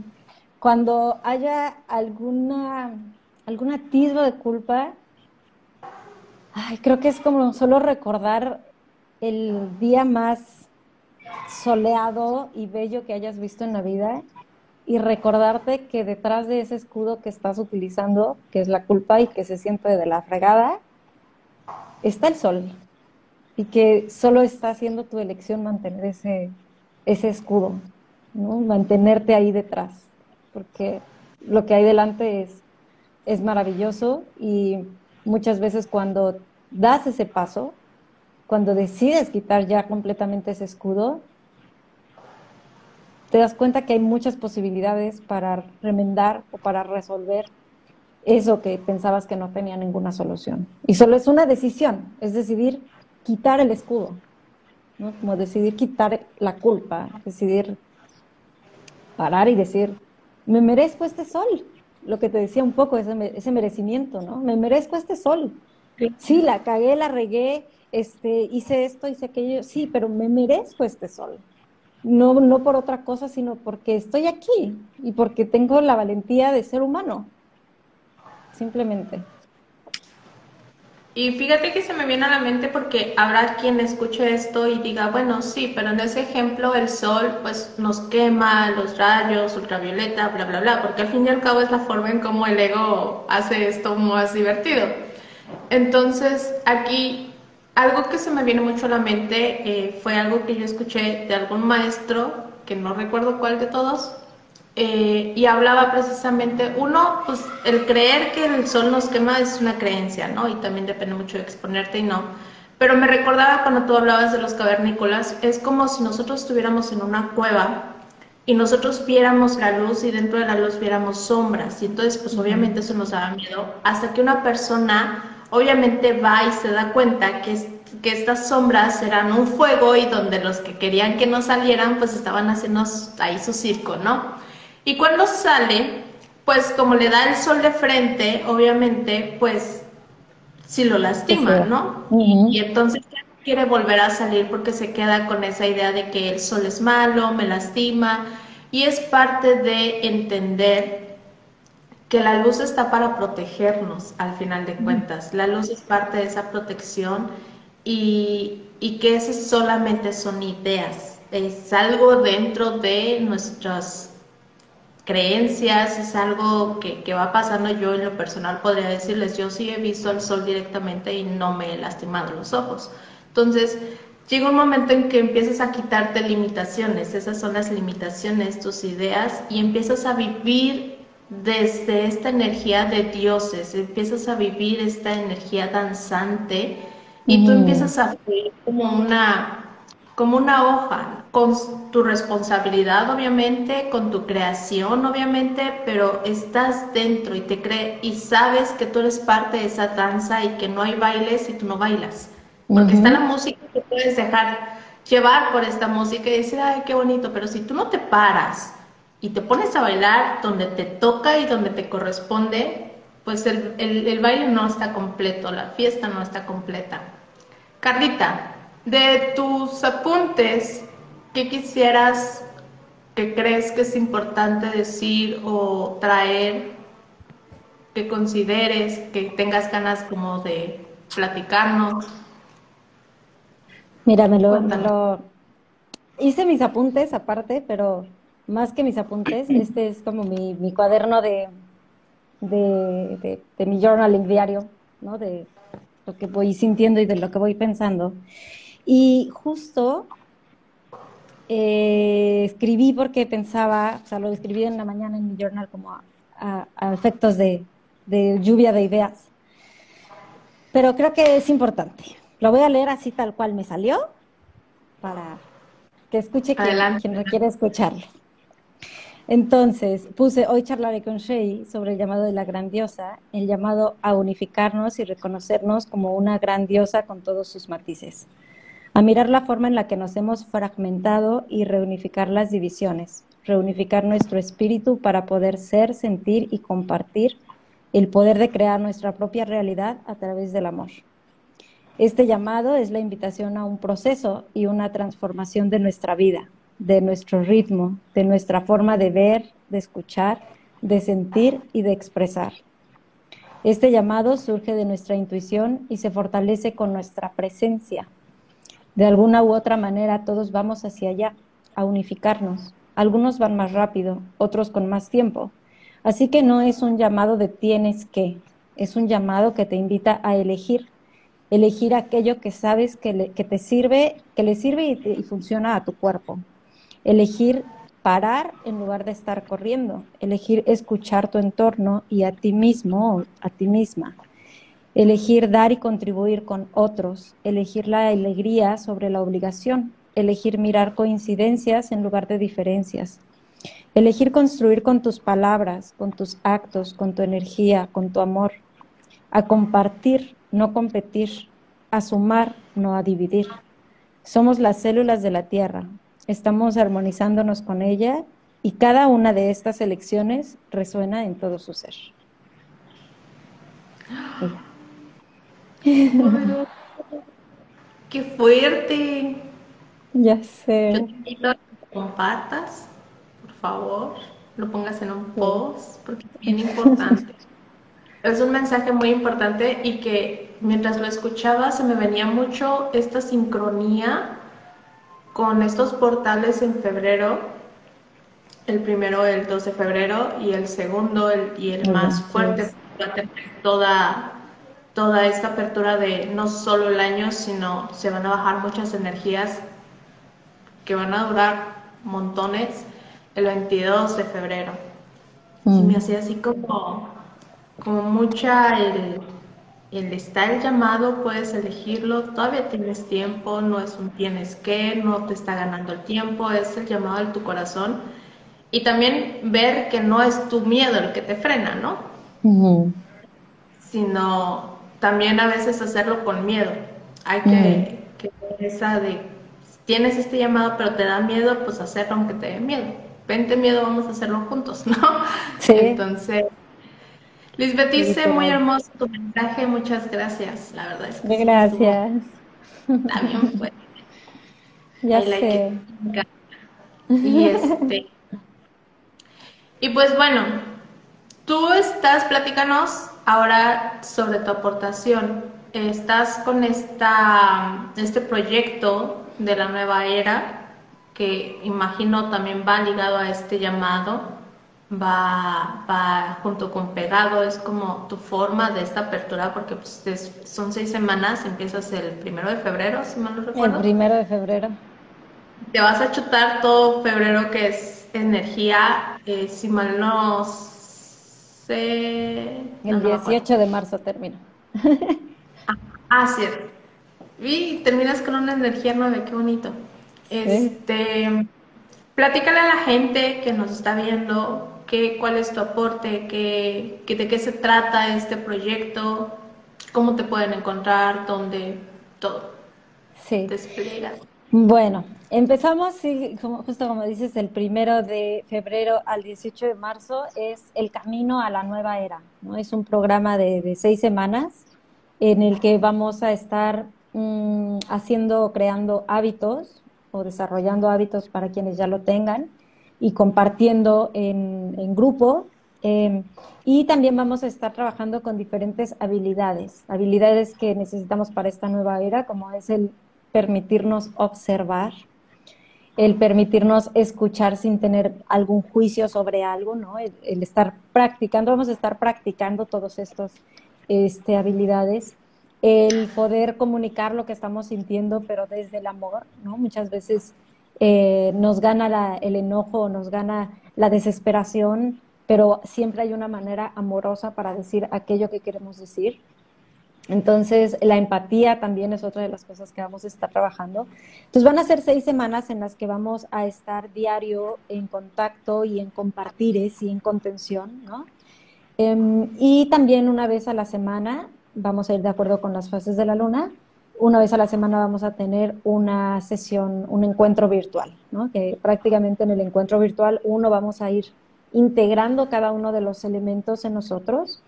cuando haya alguna, algún atisbo de culpa, creo que es como solo recordar el día más soleado y bello que hayas visto en la vida y recordarte que detrás de ese escudo que estás utilizando, que es la culpa y que se siente de la fregada, está el sol y que solo está haciendo tu elección mantener ese, ese escudo, ¿no? mantenerte ahí detrás porque lo que hay delante es, es maravilloso y muchas veces cuando das ese paso, cuando decides quitar ya completamente ese escudo, te das cuenta que hay muchas posibilidades para remendar o para resolver eso que pensabas que no tenía ninguna solución. Y solo es una decisión, es decidir quitar el escudo, ¿no? como decidir quitar la culpa, decidir parar y decir, me merezco este sol, lo que te decía un poco, ese, ese merecimiento, ¿no? Me merezco este sol. Sí. la cagué, la regué, este, hice esto, hice aquello, sí, pero me merezco este sol. No, no por otra cosa, sino porque estoy aquí y porque tengo la valentía de ser humano. Simplemente. Y fíjate que se me viene a la mente porque habrá quien escuche esto y diga, bueno, sí, pero en ese ejemplo el sol pues nos quema, los rayos, ultravioleta, bla, bla, bla, porque al fin y al cabo es la forma en cómo el ego hace esto más divertido. Entonces aquí algo que se me viene mucho a la mente eh, fue algo que yo escuché de algún maestro, que no recuerdo cuál de todos, eh, y hablaba precisamente, uno, pues el creer que el sol nos quema es una creencia, ¿no? Y también depende mucho de exponerte y no. Pero me recordaba cuando tú hablabas de los cavernícolas, es como si nosotros estuviéramos en una cueva y nosotros viéramos la luz y dentro de la luz viéramos sombras. Y entonces, pues obviamente eso nos daba miedo, hasta que una persona obviamente va y se da cuenta que, que estas sombras eran un fuego y donde los que querían que no salieran, pues estaban haciendo ahí su circo, ¿no? Y cuando sale, pues como le da el sol de frente, obviamente, pues sí lo lastima, ¿no? y, entonces quiere volver a salir porque se queda con esa idea de que el sol es malo, me lastima, y es parte de entender que la luz está para protegernos al final de cuentas. La luz es parte de esa protección y, y que esas solamente son ideas, es algo dentro de nuestras creencias, es algo que, que, va pasando. Yo en lo personal podría decirles, yo sí he visto el sol directamente y no me he lastimado los ojos. Entonces, llega un momento en que empiezas a quitarte limitaciones, esas son las limitaciones, tus ideas, y empiezas a vivir desde esta energía de dioses, empiezas a vivir esta energía danzante y tú mm. empiezas a ver como una como una hoja, con tu responsabilidad obviamente, con tu creación obviamente, pero estás dentro y te cree y sabes que tú eres parte de esa danza y que no hay baile si tú no bailas. Porque está la música que puedes dejar llevar por esta música y decir, ay, qué bonito, pero si tú no te paras y te pones a bailar donde te toca y donde te corresponde, pues el, el baile no está completo, la fiesta no está completa. Carlita, de tus apuntes, ¿qué quisieras, que crees que es importante decir o traer, que consideres, que tengas ganas como de platicarnos? Mira, me lo, hice mis apuntes aparte, pero más que mis apuntes, este es como mi, cuaderno de, de, de, mi journaling diario, ¿no? De lo que voy sintiendo y de lo que voy pensando. Y justo eh, escribí porque pensaba, o sea, lo escribí en la mañana en mi journal como a, efectos de, lluvia de ideas. Pero creo que es importante. Lo voy a leer así tal cual me salió para que escuche quien, quien escucharlo. Entonces, puse, hoy charlaré con Shay sobre el llamado de la gran diosa, el llamado a unificarnos y reconocernos como una gran diosa con todos sus matices a mirar la forma en la que nos hemos fragmentado y reunificar las divisiones, reunificar nuestro espíritu para poder ser, sentir y compartir el poder de crear nuestra propia realidad a través del amor. Este llamado es la invitación a un proceso y una transformación de nuestra vida, de nuestro ritmo, de nuestra forma de ver, de escuchar, de sentir y de expresar. Este llamado surge de nuestra intuición y se fortalece con nuestra presencia, de alguna u otra manera todos vamos hacia allá, a unificarnos. Algunos van más rápido, otros con más tiempo. Así que no es un llamado de tienes que, es un llamado que te invita a elegir, elegir aquello que sabes que, te sirve, que le sirve y, y funciona a tu cuerpo. Elegir parar en lugar de estar corriendo, elegir escuchar tu entorno y a ti mismo o a ti misma. Elegir dar y contribuir con otros, elegir la alegría sobre la obligación, elegir mirar coincidencias en lugar de diferencias, elegir construir con tus palabras, con tus actos, con tu energía, con tu amor, a compartir, no competir, a sumar, no a dividir. Somos las células de la Tierra, estamos armonizándonos con ella y cada una de estas elecciones resuena en todo su ser. ¡Qué fuerte! Ya sé. Yo te invito a que compartas, por favor, lo pongas en un post, porque es bien importante. es un mensaje muy importante y que mientras lo escuchaba se me venía mucho esta sincronía con estos portales en febrero, el primero el 2 de febrero y el segundo el, y el más fuerte, va a tener toda toda esta apertura de no solo el año, sino se van a bajar muchas energías que van a durar montones el 22 de febrero. Y mm. me hacía así como, como mucha el, el está el llamado, puedes elegirlo, todavía tienes tiempo, no es un tienes que, no te está ganando el tiempo, es el llamado de tu corazón. Y también ver que no es tu miedo el que te frena, ¿no? Sino también a veces hacerlo con miedo. Hay que, que esa de, tienes este llamado pero te da miedo, pues hacerlo aunque te dé miedo. Vente miedo, vamos a hacerlo juntos, ¿no? Sí. Entonces, Lisbeth dice, muy hermoso tu mensaje, muchas gracias, la verdad es que Gracias. También fue. Ya sé. y este... Y pues bueno, tú estás, platícanos ahora sobre tu aportación. Estás con esta, este proyecto de la nueva era, que imagino también va ligado a este llamado va, va junto con pegado, es como tu forma de esta apertura, porque pues, son seis semanas, empiezas el primero de febrero, si mal no recuerdo. El primero de febrero. Te vas a chutar todo febrero, que es energía, eh, si mal no sé... El 18 de marzo termina. ah, ah, cierto. Y terminas con una energía nueve, qué bonito. Este, platícale a la gente que nos está viendo cuál es tu aporte, qué, de qué se trata este proyecto, cómo te pueden encontrar, dónde, todo. Sí. Bueno, empezamos, como, justo como dices, el primero de febrero al 18 de marzo es el camino a la nueva era. ¿no? Es un programa de, seis semanas en el que vamos a estar mm, haciendo, creando hábitos o desarrollando hábitos para quienes ya lo tengan y compartiendo en, grupo. Em, y también vamos a estar trabajando con diferentes habilidades, habilidades que necesitamos para esta nueva era, como es el permitirnos observar, el permitirnos escuchar sin tener algún juicio sobre algo, ¿no? El, estar practicando, vamos a estar practicando todos estos este, habilidades, el poder comunicar lo que estamos sintiendo, pero desde el amor, ¿no? Muchas veces eh, nos gana el enojo, nos gana la desesperación, pero siempre hay una manera amorosa para decir aquello que queremos decir. Entonces, la empatía también es otra de las cosas que vamos a estar trabajando. Entonces, van a ser seis semanas en las que vamos a estar diario en contacto y en compartires y en contención, ¿no? Em, y también una vez a la semana vamos a ir de acuerdo con las fases de la luna una vez a la semana vamos a tener una sesión, un encuentro virtual, ¿no? que prácticamente en el encuentro virtual uno vamos a ir integrando cada uno de los elementos en nosotros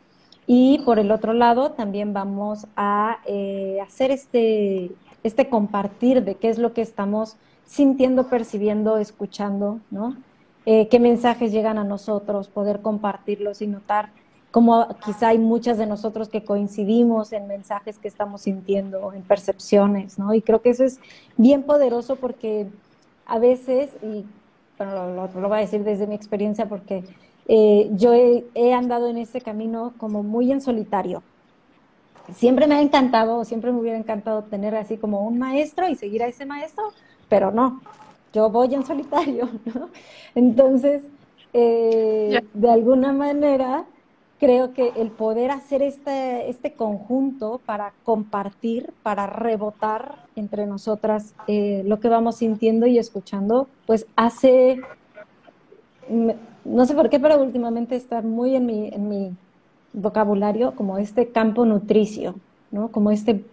y por el otro lado también vamos a eh, hacer este, este compartir de qué es lo que estamos sintiendo, percibiendo, escuchando, ¿no? Eh, qué mensajes llegan a nosotros, poder compartirlos y notar como quizá hay muchas de nosotros que coincidimos en mensajes que estamos sintiendo, en percepciones, ¿no? Y creo que eso es bien poderoso porque a veces, y bueno, lo, voy a decir desde mi experiencia porque eh, yo he, andado en ese camino como muy en solitario. Siempre me ha encantado, siempre me hubiera encantado tener así como un maestro y seguir a ese maestro, pero no, yo voy en solitario, ¿no? Entonces, eh, de alguna manera, creo que el poder hacer este, este conjunto para compartir, para rebotar entre nosotras eh, lo que vamos sintiendo y escuchando, pues hace, no sé por qué, pero últimamente está muy en mi, en mi vocabulario como este campo nutricio, ¿no? Como este,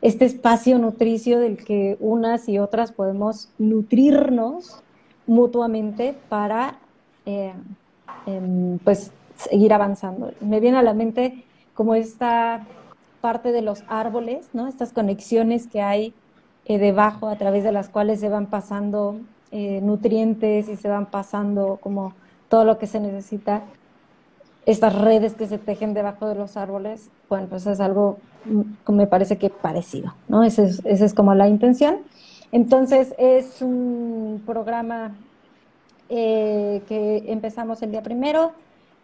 este espacio nutricio del que unas y otras podemos nutrirnos mutuamente para, eh, em, pues, seguir avanzando. Me viene a la mente como esta parte de los árboles, ¿no? Estas conexiones que hay eh, debajo a través de las cuales se van pasando eh, nutrientes y se van pasando como todo lo que se necesita. Estas redes que se tejen debajo de los árboles, bueno, pues es algo mm, me parece que parecido, ¿no? Esa es, es como la intención. Entonces es un programa eh, que empezamos el día primero,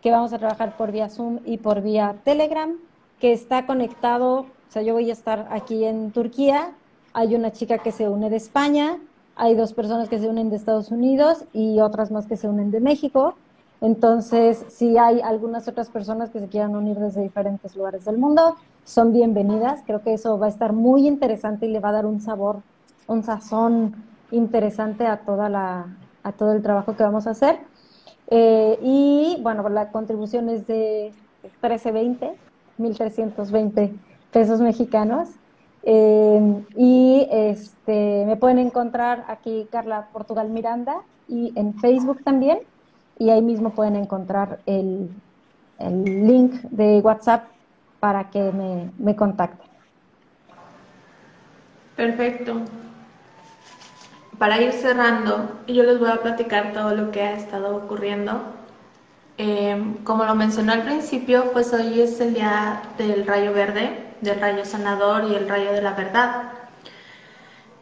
que vamos a trabajar por vía Zoom y por vía Telegram. que está conectado, o sea, yo voy a estar aquí en Turquía, hay una chica que se une de España, hay dos personas que se unen de Estados Unidos y otras más que se unen de México. Entonces, si hay algunas otras personas que se quieran unir desde diferentes lugares del mundo, son bienvenidas. Creo que eso va a estar muy interesante y le va a dar un sabor, un sazón interesante a, toda la, a todo el trabajo que vamos a hacer. Eh, y bueno, la contribución es de 1320, 1320 pesos mexicanos. Eh, y este, me pueden encontrar aquí Carla Portugal Miranda y en Facebook también. Y ahí mismo pueden encontrar el, el link de WhatsApp para que me, me contacten. Perfecto. Para ir cerrando, yo les voy a platicar todo lo que ha estado ocurriendo. Eh, como lo mencioné al principio, pues hoy es el día del rayo verde, del rayo sanador y el rayo de la verdad.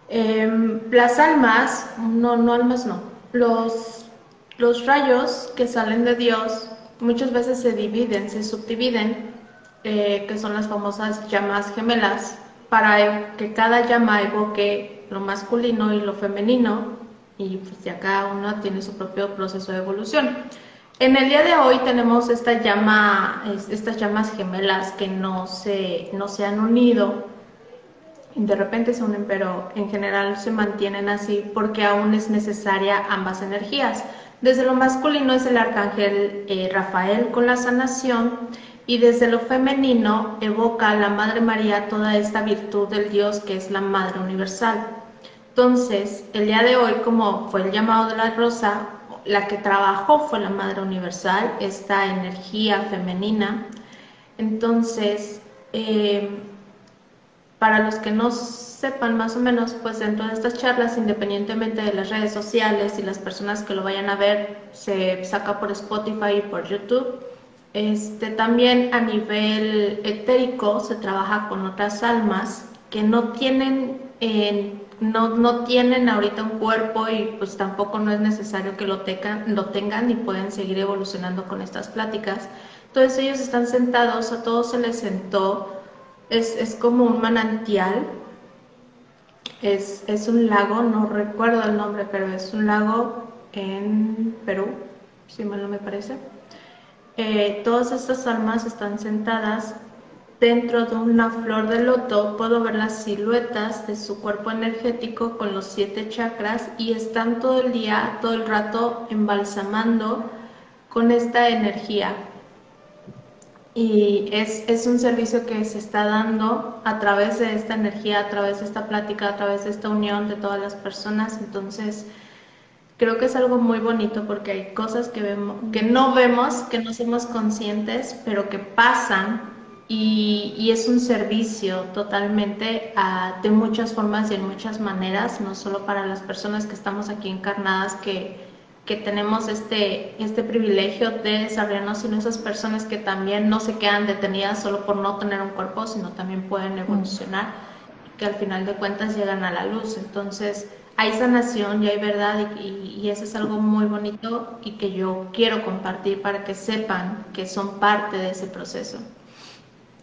Eh, las almas, no, no almas no, los, los rayos que salen de Dios muchas veces se dividen, se subdividen, eh, que son las famosas llamas gemelas, para que cada llama evoque lo masculino y lo femenino, y pues ya cada uno tiene su propio proceso de evolución. En el día de hoy tenemos esta llama, estas llamas gemelas que no se, no se han unido, de repente se unen, pero en general se mantienen así porque aún es necesaria ambas energías. Desde lo masculino es el arcángel eh, Rafael con la sanación y desde lo femenino evoca a la Madre María toda esta virtud del Dios que es la Madre Universal. Entonces, el día de hoy, como fue el llamado de la rosa, la que trabajó fue la Madre Universal, esta energía femenina. Entonces, eh, para los que no sepan más o menos, pues dentro de estas charlas, independientemente de las redes sociales y las personas que lo vayan a ver, se saca por Spotify y por YouTube. Este, también a nivel etérico se trabaja con otras almas que no tienen, no, no, tienen ahorita un cuerpo y pues tampoco no es necesario que lo, tengan, lo tengan y pueden seguir evolucionando con estas pláticas. Entonces ellos están sentados, a todos se les sentó, es, es como un manantial, es, es un lago, no recuerdo el nombre, pero es un lago en Perú, si mal no me parece. Eh, todas estas almas están sentadas dentro de una flor de loto. Puedo ver las siluetas de su cuerpo energético con los siete chakras y están todo el día, todo el rato embalsamando con esta energía. Y es, es, un servicio que se está dando a través de esta energía, a través de esta plática, a través de esta unión de todas las personas. Entonces, creo que es algo muy bonito porque hay cosas que, vemos, que no vemos, que no somos conscientes, pero que pasan y, es un servicio totalmente ah, de muchas formas y en muchas maneras, no solo para las personas que estamos aquí encarnadas, que, que tenemos este, este privilegio de desarrollarnos, sino esas personas que también no se quedan detenidas solo por no tener un cuerpo, sino también pueden evolucionar, que al final de cuentas llegan a la luz. Entonces, hay sanación y hay verdad y, eso es algo muy bonito y que yo quiero compartir para que sepan que son parte de ese proceso.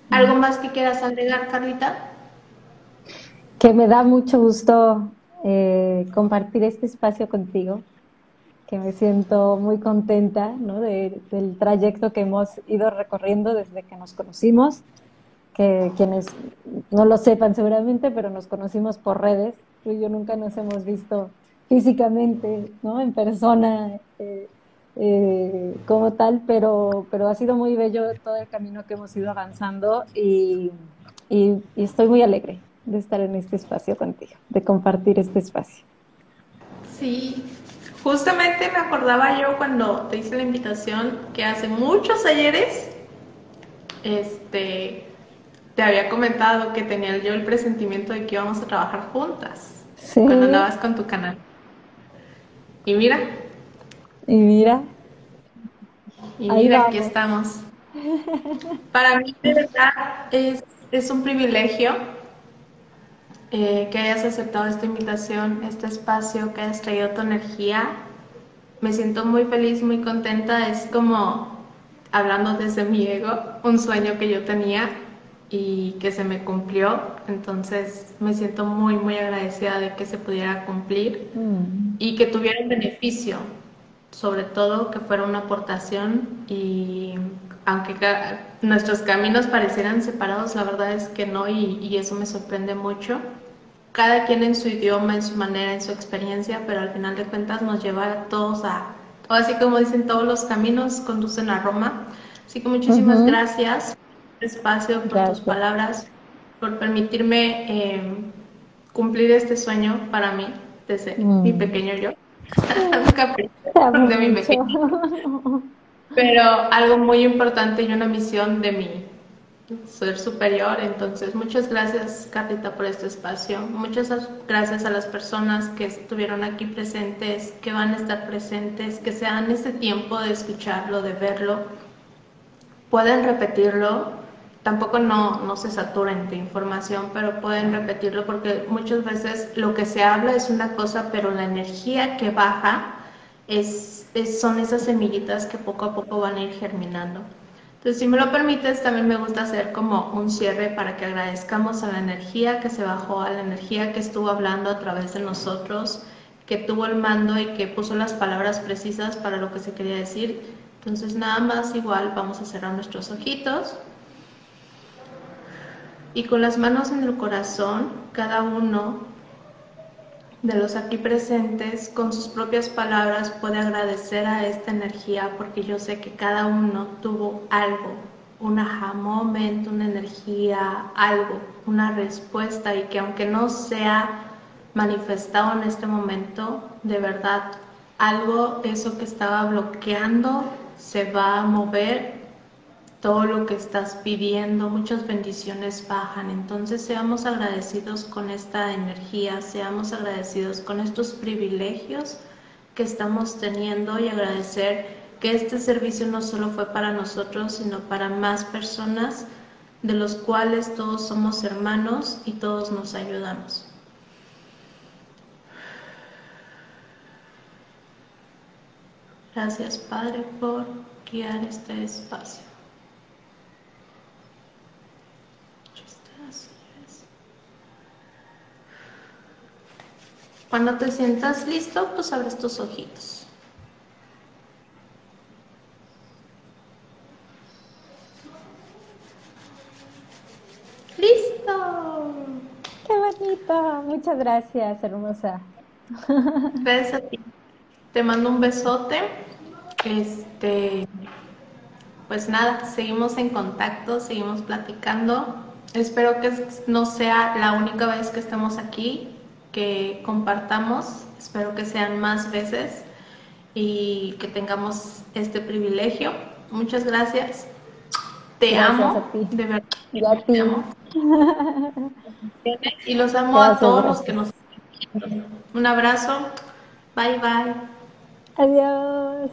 ¿Algo más que quieras agregar, Carlita? Que me da mucho gusto eh, compartir este espacio contigo, que me siento muy contenta ¿no? del trayecto que hemos ido recorriendo desde que nos conocimos, que quienes no lo sepan seguramente, pero nos conocimos por redes tú y yo nunca nos hemos visto físicamente, ¿no? En persona, eh, eh, como tal, pero, pero ha sido muy bello todo el camino que hemos ido avanzando y, y, estoy muy alegre de estar en este espacio contigo, de compartir este espacio. Sí, justamente me acordaba yo cuando te hice la invitación que hace muchos ayeres, este, te había comentado que tenía yo el presentimiento de que íbamos a trabajar juntas cuando andabas con tu canal. Y mira. Y mira. Y mira, aquí estamos. Para mí, de verdad, es, un privilegio eh, que hayas aceptado esta invitación, este espacio, que hayas traído tu energía. Me siento muy feliz, muy contenta. Es como, hablando desde mi ego, un sueño que yo tenía y que se me cumplió. Entonces me siento muy, muy agradecida de que se pudiera cumplir mm. y que tuviera un beneficio, sobre todo que fuera una aportación y aunque nuestros caminos parecieran separados, la verdad es que no y, y eso me sorprende mucho. Cada quien en su idioma, en su manera, en su experiencia, pero al final de cuentas nos lleva a todos a, o así como dicen, todos los caminos conducen a Roma. Así que muchísimas gracias espacio, por tus palabras, por permitirme eh, cumplir este sueño para mí, desde mm. mi pequeño yo. De mi pequeño. Pero algo muy importante y una misión de mi ser superior. Entonces, muchas gracias, Carlita, por este espacio. Muchas gracias a las personas que estuvieron aquí presentes, que van a estar presentes, que se dan este tiempo de escucharlo, de verlo. Pueden repetirlo tampoco no, se saturen de información, pero pueden repetirlo porque muchas veces lo que se habla es una cosa, pero la energía que baja es, son esas semillitas que poco a poco van a ir germinando. Entonces, si me lo permites, también me gusta hacer como un cierre para que agradezcamos a la energía que se bajó, a la energía que estuvo hablando a través de nosotros, que tuvo el mando y que puso las palabras precisas para lo que se quería decir. Entonces, nada más igual vamos a cerrar nuestros ojitos y con las manos en el corazón, cada uno de los aquí presentes con sus propias palabras puede agradecer a esta energía porque yo sé que cada uno tuvo algo, un aha moment, una energía, algo, una respuesta y que aunque no sea manifestado en este momento, de verdad, algo, eso que estaba bloqueando, se va a mover todo lo que estás pidiendo, muchas bendiciones bajan. Entonces seamos agradecidos con esta energía, seamos agradecidos con estos privilegios que estamos teniendo y agradecer que este servicio no solo fue para nosotros, sino para más personas de los cuales todos somos hermanos y todos nos ayudamos. Gracias Padre por guiar este espacio. Cuando te sientas listo, pues abres tus ojitos. ¡Listo! ¡Qué bonito! Muchas gracias, hermosa. Gracias a ti. Te mando un besote. Este, pues nada, seguimos en contacto, seguimos platicando. Espero que no sea la única vez que estemos aquí que compartamos, espero que sean más veces y que tengamos este privilegio. Muchas gracias. Te amo, de verdad. Te amo. Y los amo a todos los que nos Un abrazo. Bye bye. Adiós.